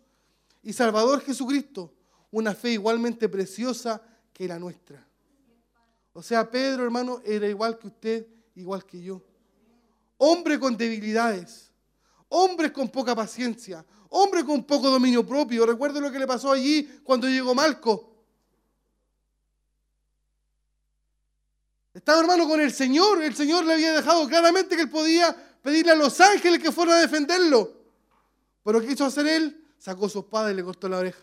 y Salvador Jesucristo, una fe igualmente preciosa que la nuestra. O sea, Pedro, hermano, era igual que usted, igual que yo. Hombre con debilidades, hombre con poca paciencia, hombre con poco dominio propio. Recuerde lo que le pasó allí cuando llegó Malco. Estaba hermano con el Señor. El Señor le había dejado claramente que él podía pedirle a los ángeles que fueran a defenderlo. Pero ¿qué quiso hacer él? Sacó su espada y le cortó la oreja.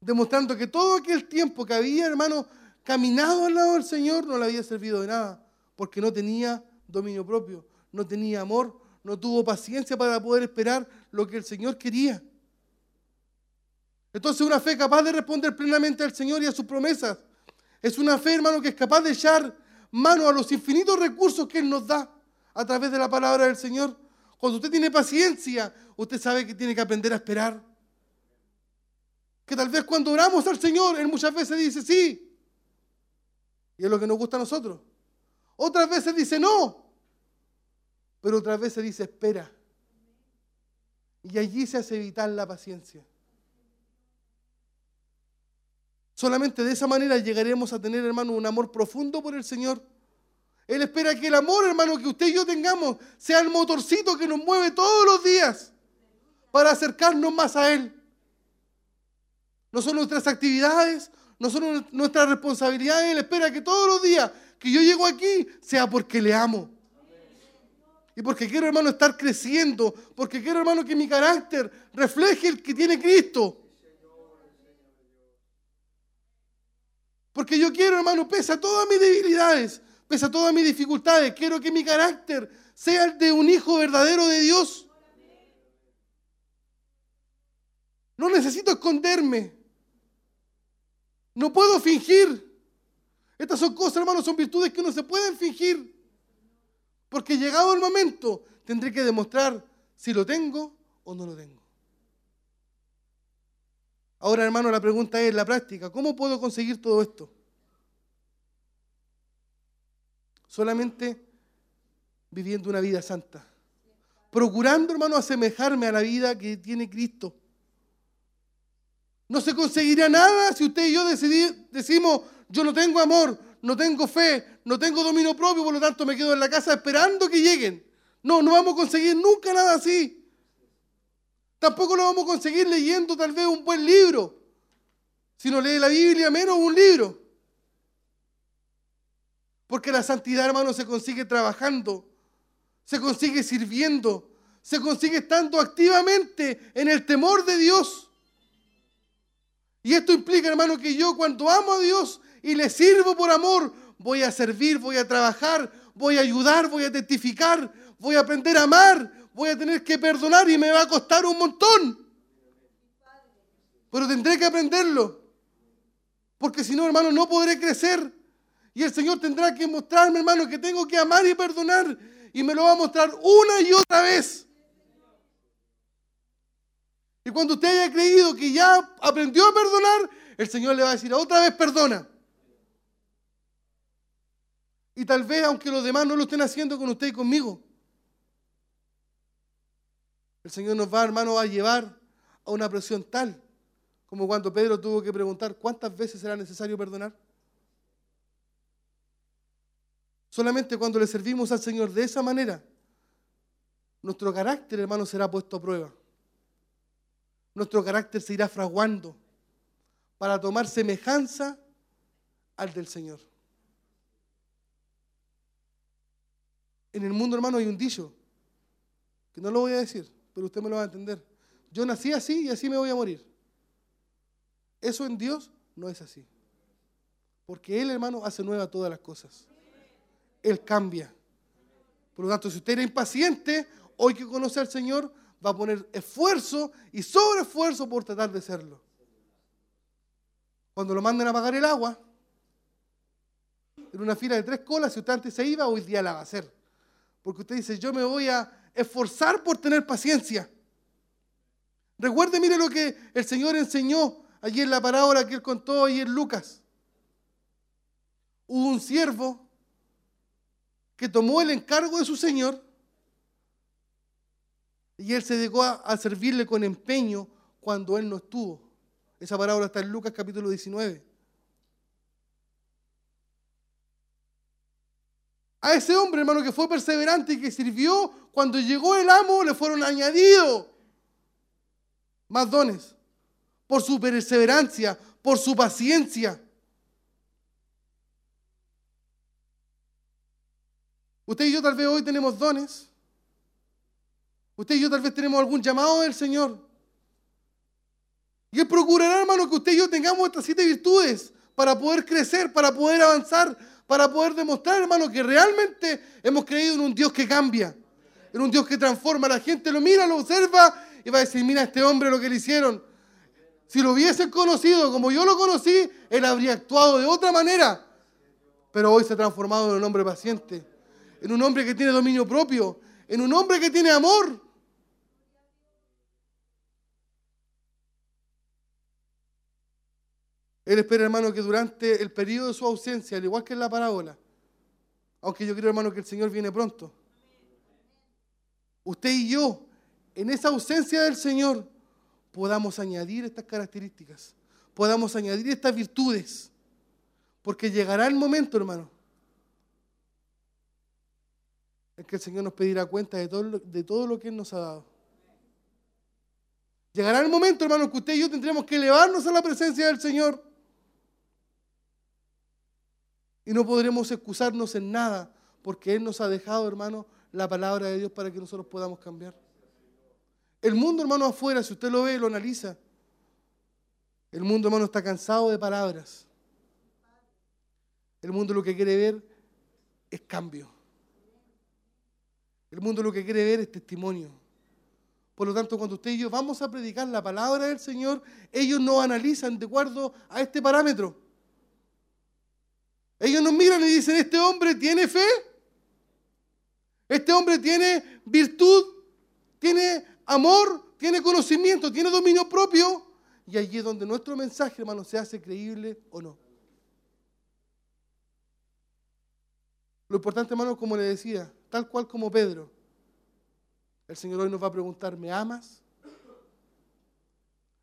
Demostrando que todo aquel tiempo que había, hermano, caminado al lado del Señor no le había servido de nada. Porque no tenía dominio propio, no tenía amor, no tuvo paciencia para poder esperar lo que el Señor quería. Entonces una fe capaz de responder plenamente al Señor y a sus promesas. Es una fe, hermano, que es capaz de echar mano a los infinitos recursos que Él nos da a través de la palabra del Señor. Cuando usted tiene paciencia, usted sabe que tiene que aprender a esperar. Que tal vez cuando oramos al Señor, Él muchas veces dice sí. Y es lo que nos gusta a nosotros. Otras veces dice no. Pero otras veces dice espera. Y allí se hace vital la paciencia. Solamente de esa manera llegaremos a tener, hermano, un amor profundo por el Señor. Él espera que el amor, hermano, que usted y yo tengamos sea el motorcito que nos mueve todos los días para acercarnos más a Él. No son nuestras actividades, no son nuestras responsabilidades. Él espera que todos los días que yo llego aquí sea porque le amo. Y porque quiero, hermano, estar creciendo. Porque quiero, hermano, que mi carácter refleje el que tiene Cristo. Porque yo quiero, hermano, pese a todas mis debilidades, pese a todas mis dificultades, quiero que mi carácter sea el de un hijo verdadero de Dios. No necesito esconderme. No puedo fingir. Estas son cosas, hermano, son virtudes que no se pueden fingir. Porque llegado el momento, tendré que demostrar si lo tengo o no lo tengo. Ahora, hermano, la pregunta es, la práctica, ¿cómo puedo conseguir todo esto? Solamente viviendo una vida santa. Procurando, hermano, asemejarme a la vida que tiene Cristo. No se conseguirá nada si usted y yo decimos, yo no tengo amor, no tengo fe, no tengo dominio propio, por lo tanto me quedo en la casa esperando que lleguen. No, no vamos a conseguir nunca nada así. Tampoco lo vamos a conseguir leyendo tal vez un buen libro. Si no lee la Biblia, menos un libro. Porque la santidad, hermano, se consigue trabajando, se consigue sirviendo, se consigue estando activamente en el temor de Dios. Y esto implica, hermano, que yo cuando amo a Dios y le sirvo por amor, voy a servir, voy a trabajar, voy a ayudar, voy a testificar, voy a aprender a amar, voy a tener que perdonar y me va a costar un montón. Pero tendré que aprenderlo. Porque si no, hermano, no podré crecer. Y el Señor tendrá que mostrarme, hermano, que tengo que amar y perdonar. Y me lo va a mostrar una y otra vez. Y cuando usted haya creído que ya aprendió a perdonar, el Señor le va a decir otra vez perdona. Y tal vez, aunque los demás no lo estén haciendo con usted y conmigo, el Señor nos va, hermano, a llevar a una presión tal como cuando Pedro tuvo que preguntar cuántas veces será necesario perdonar. Solamente cuando le servimos al Señor de esa manera, nuestro carácter, hermano, será puesto a prueba. Nuestro carácter se irá fraguando para tomar semejanza al del Señor. En el mundo, hermano, hay un dicho, que no lo voy a decir, pero usted me lo va a entender. Yo nací así y así me voy a morir. Eso en Dios no es así. Porque Él, hermano, hace nueva todas las cosas. Él cambia. Por lo tanto, si usted era impaciente, hoy que conoce al Señor, va a poner esfuerzo y sobre esfuerzo por tratar de serlo. Cuando lo manden a pagar el agua, en una fila de tres colas, si usted antes se iba, hoy día la va a hacer. Porque usted dice, yo me voy a esforzar por tener paciencia. Recuerde, mire lo que el Señor enseñó allí en la parábola que él contó ahí en Lucas. hubo un siervo que tomó el encargo de su señor y él se dedicó a, a servirle con empeño cuando él no estuvo. Esa parábola está en Lucas capítulo 19. A ese hombre, hermano, que fue perseverante y que sirvió, cuando llegó el amo, le fueron añadidos más dones. Por su perseverancia, por su paciencia. Usted y yo tal vez hoy tenemos dones. Usted y yo tal vez tenemos algún llamado del Señor. Y Él procurará, hermano, que usted y yo tengamos estas siete virtudes para poder crecer, para poder avanzar, para poder demostrar, hermano, que realmente hemos creído en un Dios que cambia, en un Dios que transforma. La gente lo mira, lo observa y va a decir, mira a este hombre lo que le hicieron. Si lo hubiesen conocido como yo lo conocí, él habría actuado de otra manera. Pero hoy se ha transformado en un hombre paciente, en un hombre que tiene dominio propio, en un hombre que tiene amor. Él espera, hermano, que durante el periodo de su ausencia, al igual que en la parábola, aunque yo creo, hermano, que el Señor viene pronto, usted y yo, en esa ausencia del Señor, podamos añadir estas características, podamos añadir estas virtudes, porque llegará el momento, hermano, en que el Señor nos pedirá cuenta de todo, de todo lo que Él nos ha dado. Llegará el momento, hermano, que usted y yo tendremos que elevarnos a la presencia del Señor. Y no podremos excusarnos en nada, porque Él nos ha dejado, hermano, la palabra de Dios para que nosotros podamos cambiar. El mundo, hermano, afuera, si usted lo ve, lo analiza. El mundo, hermano, está cansado de palabras. El mundo lo que quiere ver es cambio. El mundo lo que quiere ver es testimonio. Por lo tanto, cuando usted y yo vamos a predicar la palabra del Señor, ellos no analizan de acuerdo a este parámetro. Ellos nos miran y dicen, este hombre tiene fe, este hombre tiene virtud, tiene amor, tiene conocimiento, tiene dominio propio. Y allí es donde nuestro mensaje, hermano, se hace creíble o no. Lo importante, hermano, como le decía, tal cual como Pedro, el Señor hoy nos va a preguntar, ¿me amas?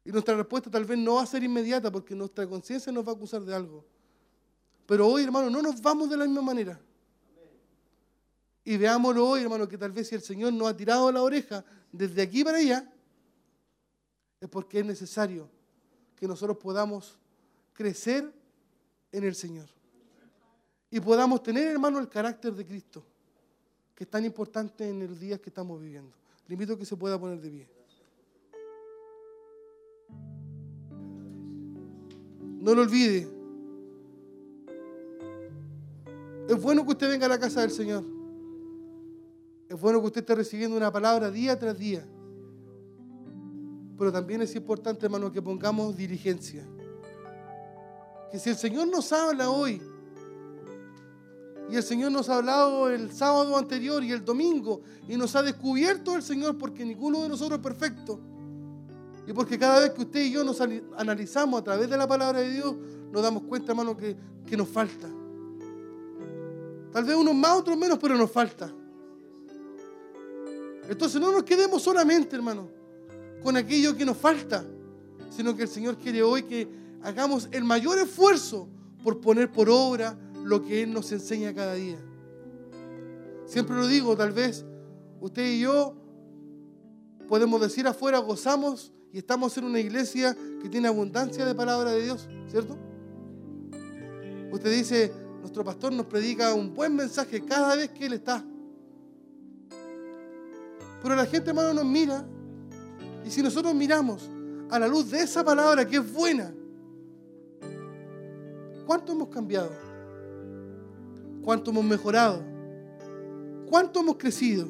Y nuestra respuesta tal vez no va a ser inmediata porque nuestra conciencia nos va a acusar de algo. Pero hoy, hermano, no nos vamos de la misma manera. Y veámoslo hoy, hermano, que tal vez si el Señor nos ha tirado la oreja desde aquí para allá, es porque es necesario que nosotros podamos crecer en el Señor. Y podamos tener, hermano, el carácter de Cristo, que es tan importante en el día que estamos viviendo. Le invito a que se pueda poner de pie. No lo olvide. Es bueno que usted venga a la casa del Señor. Es bueno que usted esté recibiendo una palabra día tras día. Pero también es importante, hermano, que pongamos diligencia. Que si el Señor nos habla hoy, y el Señor nos ha hablado el sábado anterior y el domingo, y nos ha descubierto el Señor porque ninguno de nosotros es perfecto. Y porque cada vez que usted y yo nos analizamos a través de la palabra de Dios, nos damos cuenta, hermano, que, que nos falta. Tal vez unos más, otros menos, pero nos falta. Entonces no nos quedemos solamente, hermano, con aquello que nos falta, sino que el Señor quiere hoy que hagamos el mayor esfuerzo por poner por obra lo que Él nos enseña cada día. Siempre lo digo, tal vez usted y yo podemos decir afuera, gozamos y estamos en una iglesia que tiene abundancia de palabra de Dios, ¿cierto? Usted dice, nuestro pastor nos predica un buen mensaje cada vez que Él está. Pero la gente, hermano, nos mira. Y si nosotros miramos a la luz de esa palabra que es buena, ¿cuánto hemos cambiado? ¿Cuánto hemos mejorado? ¿Cuánto hemos crecido?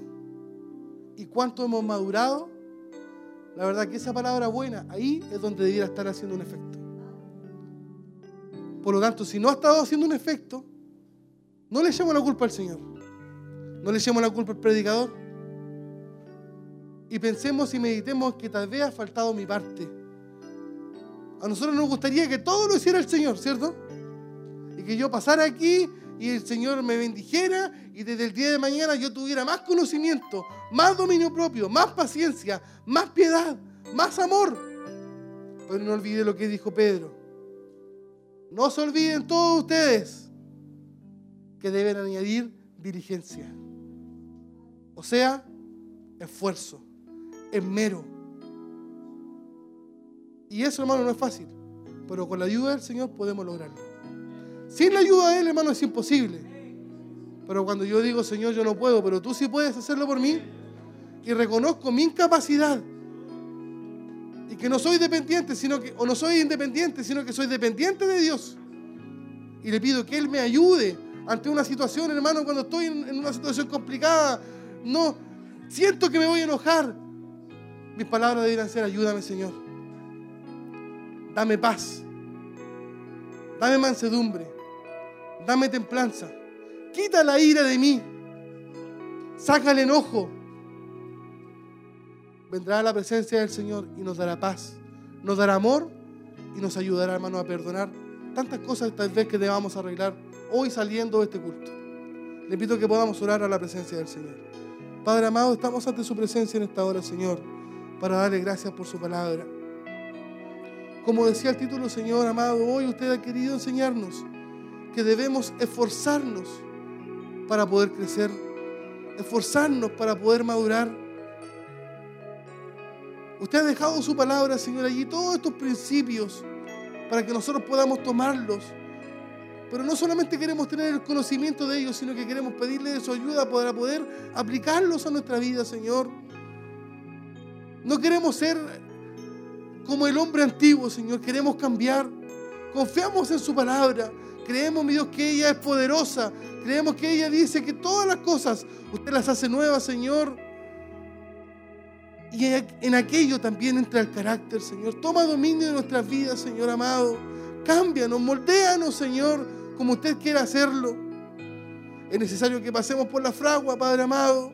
¿Y cuánto hemos madurado? La verdad que esa palabra buena, ahí es donde debiera estar haciendo un efecto. Por lo tanto, si no ha estado haciendo un efecto, no le echemos la culpa al Señor. No le echemos la culpa al predicador. Y pensemos y meditemos que tal vez ha faltado mi parte. A nosotros nos gustaría que todo lo hiciera el Señor, ¿cierto? Y que yo pasara aquí y el Señor me bendijera y desde el día de mañana yo tuviera más conocimiento, más dominio propio, más paciencia, más piedad, más amor. Pero no olvide lo que dijo Pedro. No se olviden todos ustedes que deben añadir diligencia. O sea, esfuerzo, esmero. Y eso, hermano, no es fácil. Pero con la ayuda del Señor podemos lograrlo. Sin la ayuda de Él, hermano, es imposible. Pero cuando yo digo, Señor, yo no puedo, pero tú sí puedes hacerlo por mí, y reconozco mi incapacidad, y que no soy dependiente, sino que, o no soy independiente, sino que soy dependiente de Dios. Y le pido que Él me ayude ante una situación, hermano, cuando estoy en, una situación complicada, no, siento que me voy a enojar. Mis palabras deberían ser, ayúdame, Señor. Dame paz. Dame mansedumbre. Dame templanza. Quita la ira de mí. Saca el enojo. Vendrá a la presencia del Señor y nos dará paz. Nos dará amor y nos ayudará, hermano, a perdonar tantas cosas tal vez que debamos arreglar hoy saliendo de este culto. Le pido que podamos orar a la presencia del Señor. Padre amado, estamos ante su presencia en esta hora, Señor, para darle gracias por su palabra. Como decía el título, Señor amado, hoy usted ha querido enseñarnos que debemos esforzarnos para poder crecer, esforzarnos para poder madurar. Usted ha dejado su palabra, Señor, allí todos estos principios para que nosotros podamos tomarlos. Pero no solamente queremos tener el conocimiento de ellos, sino que queremos pedirle su ayuda para poder aplicarlos a nuestra vida, Señor. No queremos ser como el hombre antiguo, Señor. Queremos cambiar. Confiamos en su palabra. Creemos, mi Dios, que ella es poderosa. Creemos que ella dice que todas las cosas usted las hace nuevas, Señor. Y en aquello también entra el carácter, Señor. Toma dominio de nuestras vidas, Señor amado. Cámbianos, moldéanos, Señor, como usted quiera hacerlo. Es necesario que pasemos por la fragua, Padre amado,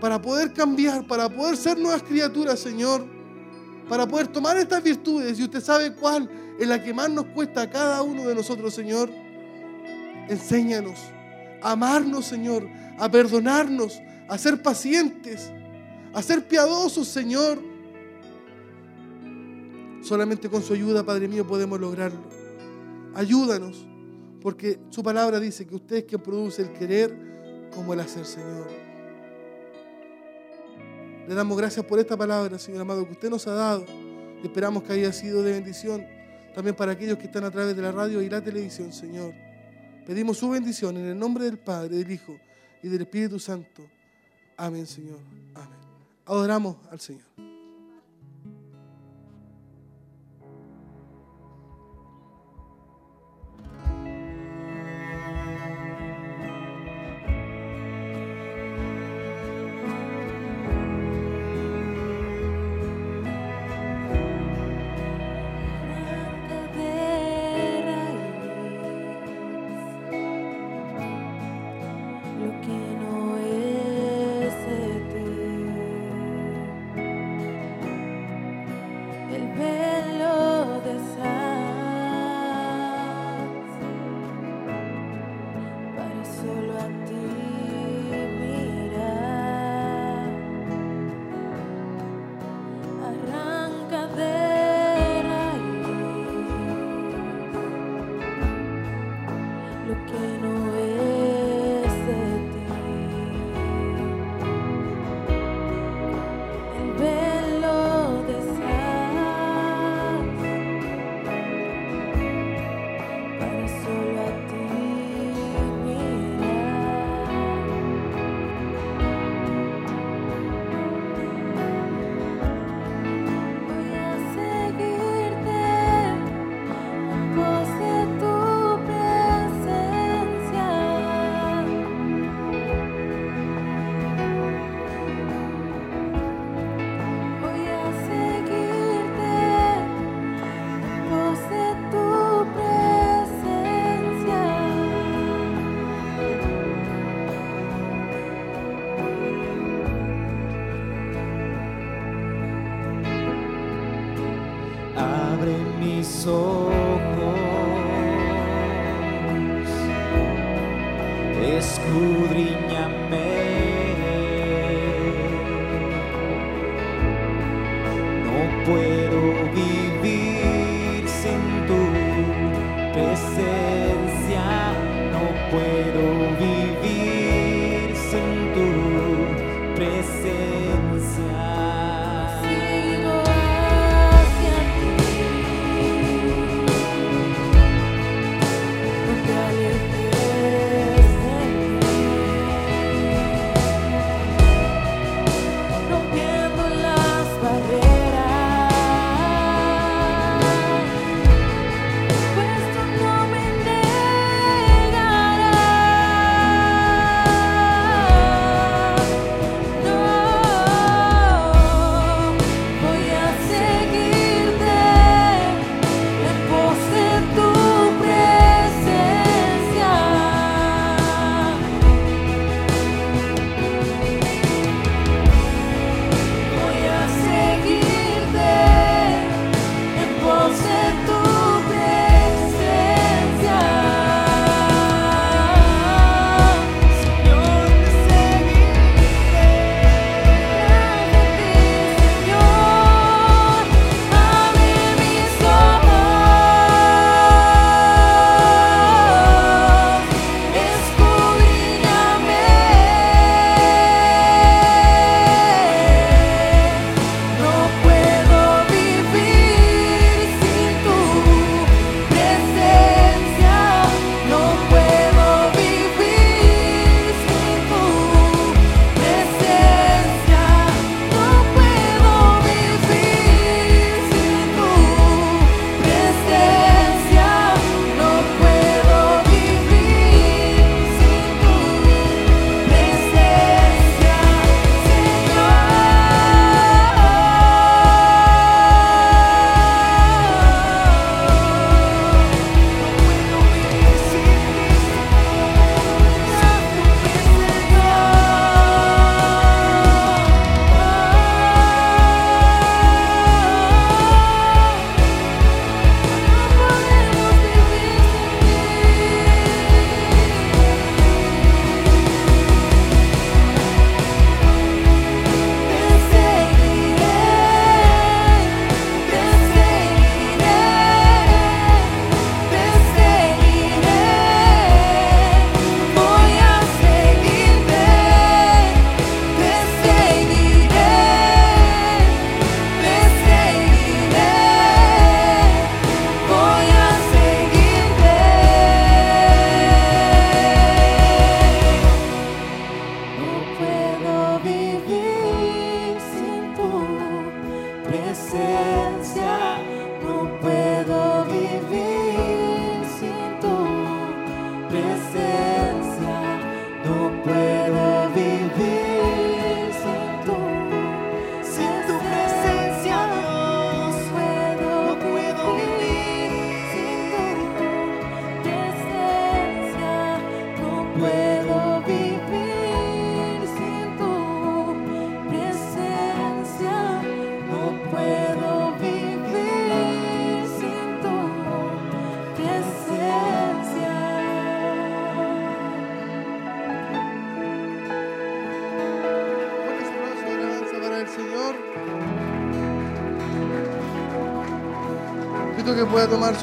para poder cambiar, para poder ser nuevas criaturas, Señor. Para poder tomar estas virtudes, y usted sabe cuál es la que más nos cuesta a cada uno de nosotros, Señor. Enséñanos a amarnos, Señor, a perdonarnos, a ser pacientes, a ser piadosos, Señor. Solamente con su ayuda, Padre mío, podemos lograrlo. Ayúdanos, porque su palabra dice que usted es quien produce el querer como el hacer, Señor. Le damos gracias por esta palabra, Señor amado, que usted nos ha dado. Esperamos que haya sido de bendición también para aquellos que están a través de la radio y la televisión, Señor. Pedimos su bendición en el nombre del Padre, del Hijo y del Espíritu Santo. Amén, Señor. Amén. Adoramos al Señor.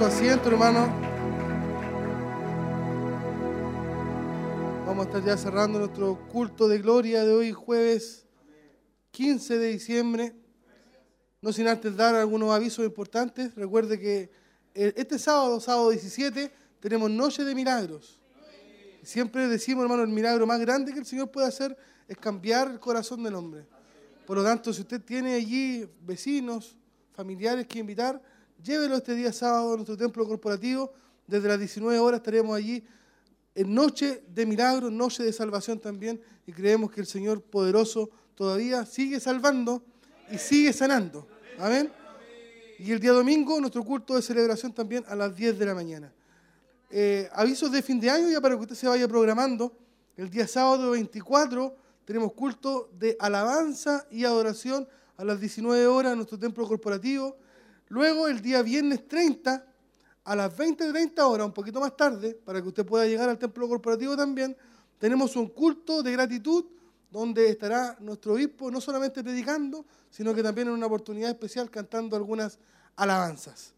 Asiento, hermano. Vamos a estar ya cerrando nuestro culto de gloria de hoy, jueves 15 de diciembre. No sin antes dar algunos avisos importantes. Recuerde que eh, este sábado, sábado 17, tenemos Noche de Milagros. Siempre decimos, hermano, el milagro más grande que el Señor puede hacer es cambiar el corazón del hombre. Por lo tanto, si usted tiene allí vecinos, familiares que invitar, llévelo este día sábado a nuestro templo corporativo. Desde las 19 horas estaremos allí en noche de milagros, noche de salvación también. Y creemos que el Señor poderoso todavía sigue salvando y sigue sanando. Amén. Y el día domingo, nuestro culto de celebración también a las 10 de la mañana. Eh, avisos de fin de año ya para que usted se vaya programando. El día sábado 24 tenemos culto de alabanza y adoración a las 19 horas en nuestro templo corporativo. Luego el día viernes 30 a las 20 30 horas, un poquito más tarde, para que usted pueda llegar al templo corporativo también, tenemos un culto de gratitud donde estará nuestro obispo no solamente predicando, sino que también en una oportunidad especial cantando algunas alabanzas.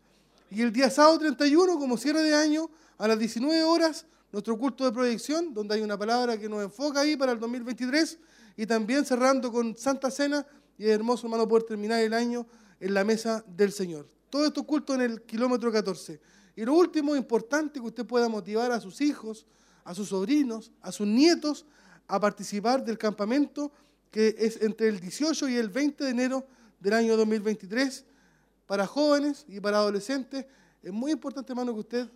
Y el día sábado 31, como cierre de año, a las 19 horas, nuestro culto de proyección, donde hay una palabra que nos enfoca ahí para el 2023, y también cerrando con Santa Cena, y es hermoso, hermano, poder terminar el año en la mesa del Señor. Todo esto culto en el kilómetro 14. Y lo último, importante, que usted pueda motivar a sus hijos, a sus sobrinos, a sus nietos, a participar del campamento que es entre el 18 y el 20 de enero del año 2023 para jóvenes y para adolescentes. Es muy importante, hermano, que usted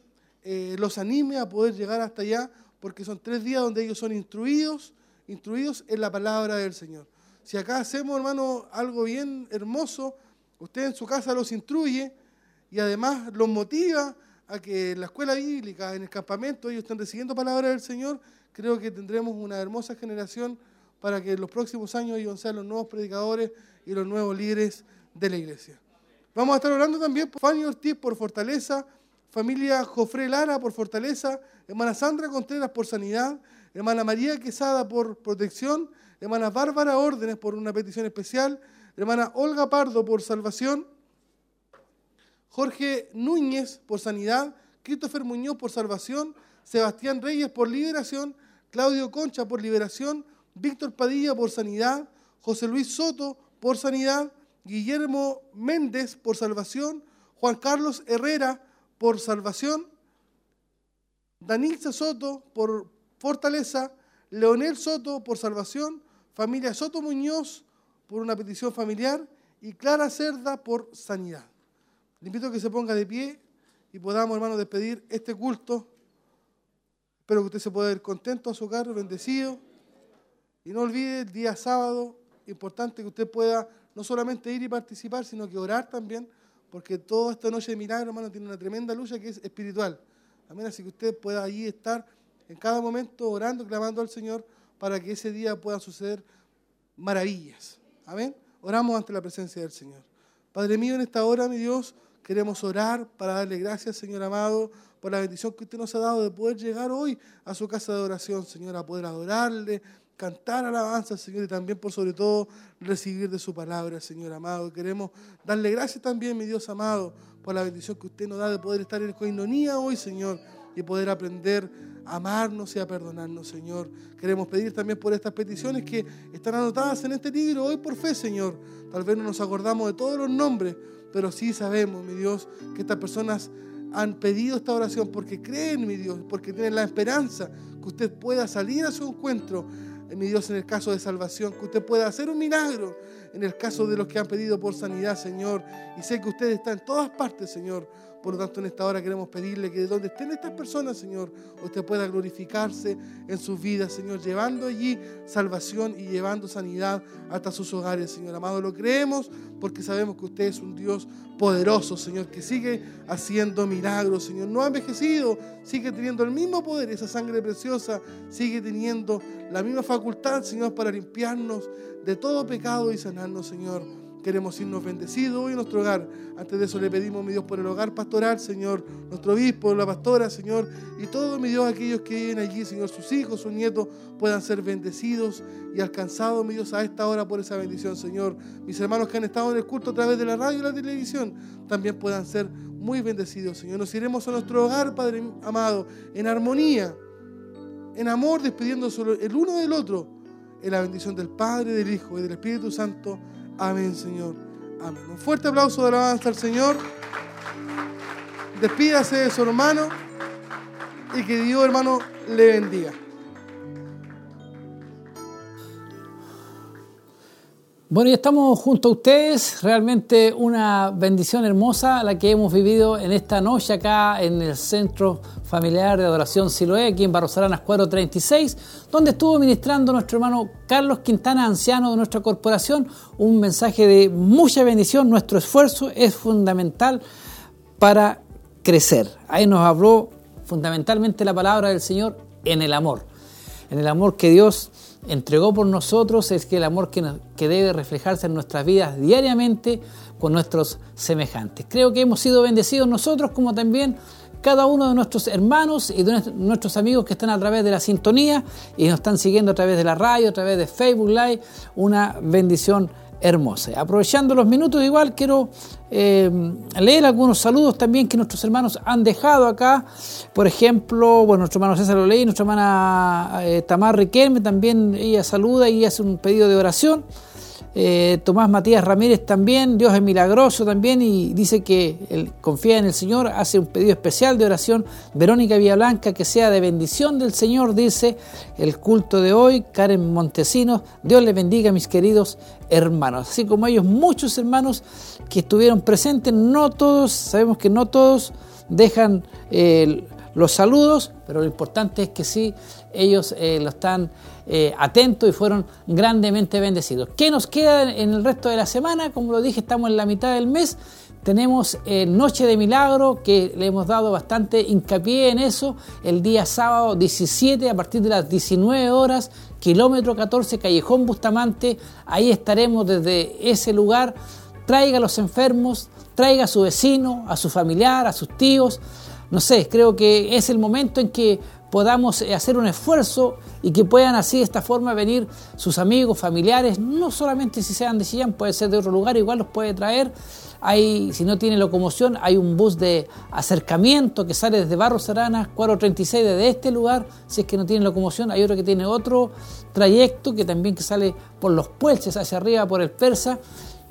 eh, los anime a poder llegar hasta allá, porque son tres días donde ellos son instruidos, instruidos en la palabra del Señor. Si acá hacemos, hermano, algo bien hermoso, usted en su casa los instruye y además los motiva a que en la escuela bíblica, en el campamento, ellos estén recibiendo palabra del Señor, creo que tendremos una hermosa generación para que en los próximos años ellos sean los nuevos predicadores y los nuevos líderes de la iglesia. Vamos a estar orando también por Fanny Ortiz por fortaleza, familia Jofre Lara por fortaleza, hermana Sandra Contreras por sanidad, hermana María Quesada por protección, hermana Bárbara Órdenes por una petición especial, hermana Olga Pardo por salvación, Jorge Núñez por sanidad, Christopher Muñoz por salvación, Sebastián Reyes por liberación, Claudio Concha por liberación, Víctor Padilla por sanidad, José Luis Soto por sanidad, Guillermo Méndez por salvación, Juan Carlos Herrera por salvación, Danilza Soto por fortaleza, Leonel Soto por salvación, familia Soto Muñoz por una petición familiar y Clara Cerda por sanidad. Le invito a que se ponga de pie y podamos, hermanos, despedir este culto. Espero que usted se pueda ir contento a su hogar, bendecido. Y no olvide el día sábado, importante que usted pueda no solamente ir y participar, sino que orar también, porque toda esta noche de milagro, hermano, tiene una tremenda lucha que es espiritual. Amén, así que usted pueda allí estar en cada momento orando, clamando al Señor para que ese día puedan suceder maravillas. Amén. Oramos ante la presencia del Señor. Padre mío, en esta hora, mi Dios, queremos orar para darle gracias, Señor amado, por la bendición que usted nos ha dado de poder llegar hoy a su casa de oración, Señor, a poder adorarle, cantar alabanza, Señor, y también por sobre todo recibir de su palabra, Señor amado. Queremos darle gracias también, mi Dios amado, por la bendición que usted nos da de poder estar en coinonía hoy, Señor, y poder aprender a amarnos y a perdonarnos, Señor. Queremos pedir también por estas peticiones que están anotadas en este libro hoy por fe, Señor. Tal vez no nos acordamos de todos los nombres, pero sí sabemos, mi Dios, que estas personas han pedido esta oración porque creen, mi Dios, porque tienen la esperanza que usted pueda salir a su encuentro mi Dios, en el caso de salvación, que usted pueda hacer un milagro en el caso de los que han pedido por sanidad, Señor. Y sé que usted está en todas partes, Señor. Por lo tanto, en esta hora queremos pedirle que de donde estén estas personas, Señor, usted pueda glorificarse en sus vidas, Señor, llevando allí salvación y llevando sanidad hasta sus hogares, Señor. Amado, lo creemos porque sabemos que usted es un Dios poderoso, Señor, que sigue haciendo milagros, Señor. No ha envejecido, sigue teniendo el mismo poder, esa sangre preciosa sigue teniendo la misma facultad, Señor, para limpiarnos de todo pecado y sanarnos, Señor. Queremos irnos bendecidos hoy en nuestro hogar. Antes de eso le pedimos, mi Dios, por el hogar pastoral, Señor, nuestro obispo, la pastora, Señor, y todos, mi Dios, aquellos que viven allí, Señor, sus hijos, sus nietos, puedan ser bendecidos y alcanzados, mi Dios, a esta hora por esa bendición, Señor. Mis hermanos que han estado en el culto a través de la radio y la televisión, también puedan ser muy bendecidos, Señor. Nos iremos a nuestro hogar, Padre amado, en armonía, en amor, despidiéndose el uno del otro, en la bendición del Padre, del Hijo y del Espíritu Santo. Amén, Señor. Amén. Un fuerte aplauso de alabanza al Señor. Despídase de su hermano y que Dios, hermano, le bendiga. Bueno, y estamos junto a ustedes, realmente una bendición hermosa la que hemos vivido en esta noche acá en el Centro Familiar de Adoración Siloé, aquí en Barrosaranas 436, donde estuvo ministrando nuestro hermano Carlos Quintana, anciano de nuestra corporación, un mensaje de mucha bendición. Nuestro esfuerzo es fundamental para crecer. Ahí nos habló fundamentalmente la palabra del Señor en el amor, en el amor que Dios entregó por nosotros es que el amor que, debe reflejarse en nuestras vidas diariamente con nuestros semejantes. Creo que hemos sido bendecidos nosotros como también cada uno de nuestros hermanos y de nuestros amigos que están a través de la sintonía y nos están siguiendo a través de la radio, a través de Facebook Live. Una bendición hermosa. Aprovechando los minutos, igual quiero eh, leer algunos saludos también que nuestros hermanos han dejado acá. Por ejemplo, bueno, nuestro hermano César lo leí, nuestra hermana eh, Tamar Riquelme también ella saluda y hace un pedido de oración. Eh, Tomás Matías Ramírez también, Dios es milagroso también y dice que confía en el Señor, hace un pedido especial de oración. Verónica Villablanca, que sea de bendición del Señor, dice el culto de hoy. Karen Montesinos, Dios le bendiga mis queridos hermanos. Así como ellos, muchos hermanos que estuvieron presentes, no todos, sabemos que no todos dejan eh, los saludos, pero lo importante es que sí, ellos eh, lo están eh, atentos y fueron grandemente bendecidos. ¿Qué nos queda en el resto de la semana? Como lo dije, estamos en la mitad del mes. Tenemos eh, Noche de Milagro, que le hemos dado bastante hincapié en eso, el día sábado 17 a partir de las 19 horas, kilómetro 14, Callejón Bustamante. Ahí estaremos desde ese lugar. Traiga a los enfermos, traiga a su vecino, a su familiar, a sus tíos. No sé, creo que es el momento en que podamos eh, hacer un esfuerzo y que puedan así de esta forma venir sus amigos, familiares, no solamente si sean de Chillán, puede ser de otro lugar, igual los puede traer. Hay, si no tiene locomoción, hay un bus de acercamiento que sale desde Barros Aranas, 436 desde este lugar, si es que no tiene locomoción, hay otro que tiene otro trayecto que también que sale por los puelches hacia arriba por el Persa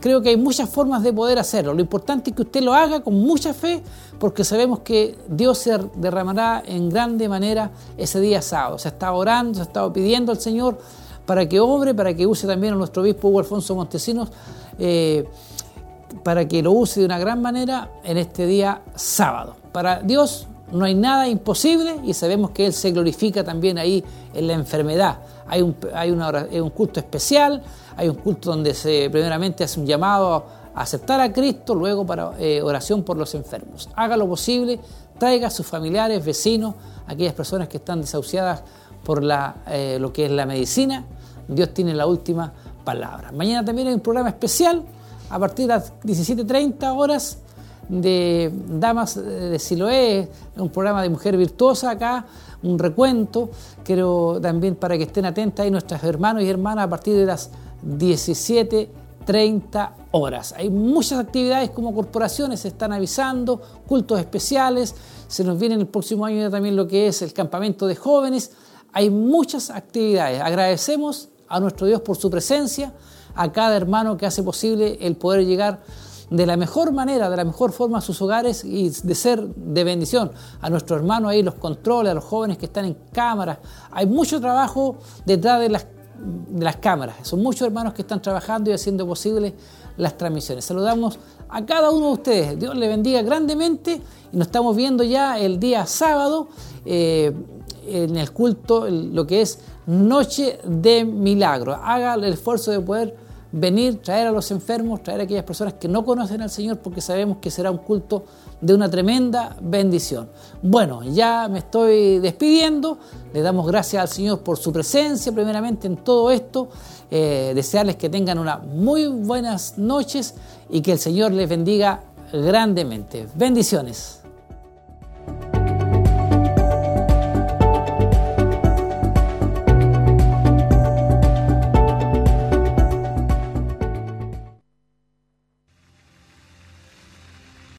Creo que hay muchas formas de poder hacerlo. Lo importante es que usted lo haga con mucha fe, porque sabemos que Dios se derramará en grande manera ese día sábado. Se está orando, se ha estado pidiendo al Señor para que obre, para que use también a nuestro obispo Hugo Alfonso Montesinos, eh, para que lo use de una gran manera en este día sábado. Para Dios no hay nada imposible y sabemos que Él se glorifica también ahí en la enfermedad. Hay un, hay una, un culto especial, hay un culto donde se primeramente hace un llamado a aceptar a Cristo, luego para eh, oración por los enfermos. Haga lo posible, traiga a sus familiares, vecinos, aquellas personas que están desahuciadas por eh, lo que es la medicina. Dios tiene la última palabra. Mañana también hay un programa especial a partir de las 17.30 horas de Damas de Siloé, un programa de mujer virtuosa acá, un recuento. Quiero también para que estén atentas ahí nuestros hermanos y hermanas a partir de las 17.30 horas. Hay muchas actividades como corporaciones, se están avisando, cultos especiales, se nos viene en el próximo año también lo que es el campamento de jóvenes. Hay muchas actividades. Agradecemos a nuestro Dios por su presencia, a cada hermano que hace posible el poder llegar de la mejor manera, de la mejor forma a sus hogares y de ser de bendición a nuestros hermanos ahí, los controles, a los jóvenes que están en cámaras. Hay mucho trabajo detrás de las de las cámaras. Son muchos hermanos que están trabajando y haciendo posible las transmisiones. Saludamos a cada uno de ustedes. Dios le bendiga grandemente y nos estamos viendo ya el día sábado eh, en el culto, lo que es Noche de Milagro. Haga el esfuerzo de poder venir, traer a los enfermos, traer a aquellas personas que no conocen al Señor porque sabemos que será un culto de una tremenda bendición. Bueno, ya me estoy despidiendo, le damos gracias al Señor por su presencia primeramente en todo esto, eh, desearles que tengan unas muy buenas noches y que el Señor les bendiga grandemente. Bendiciones.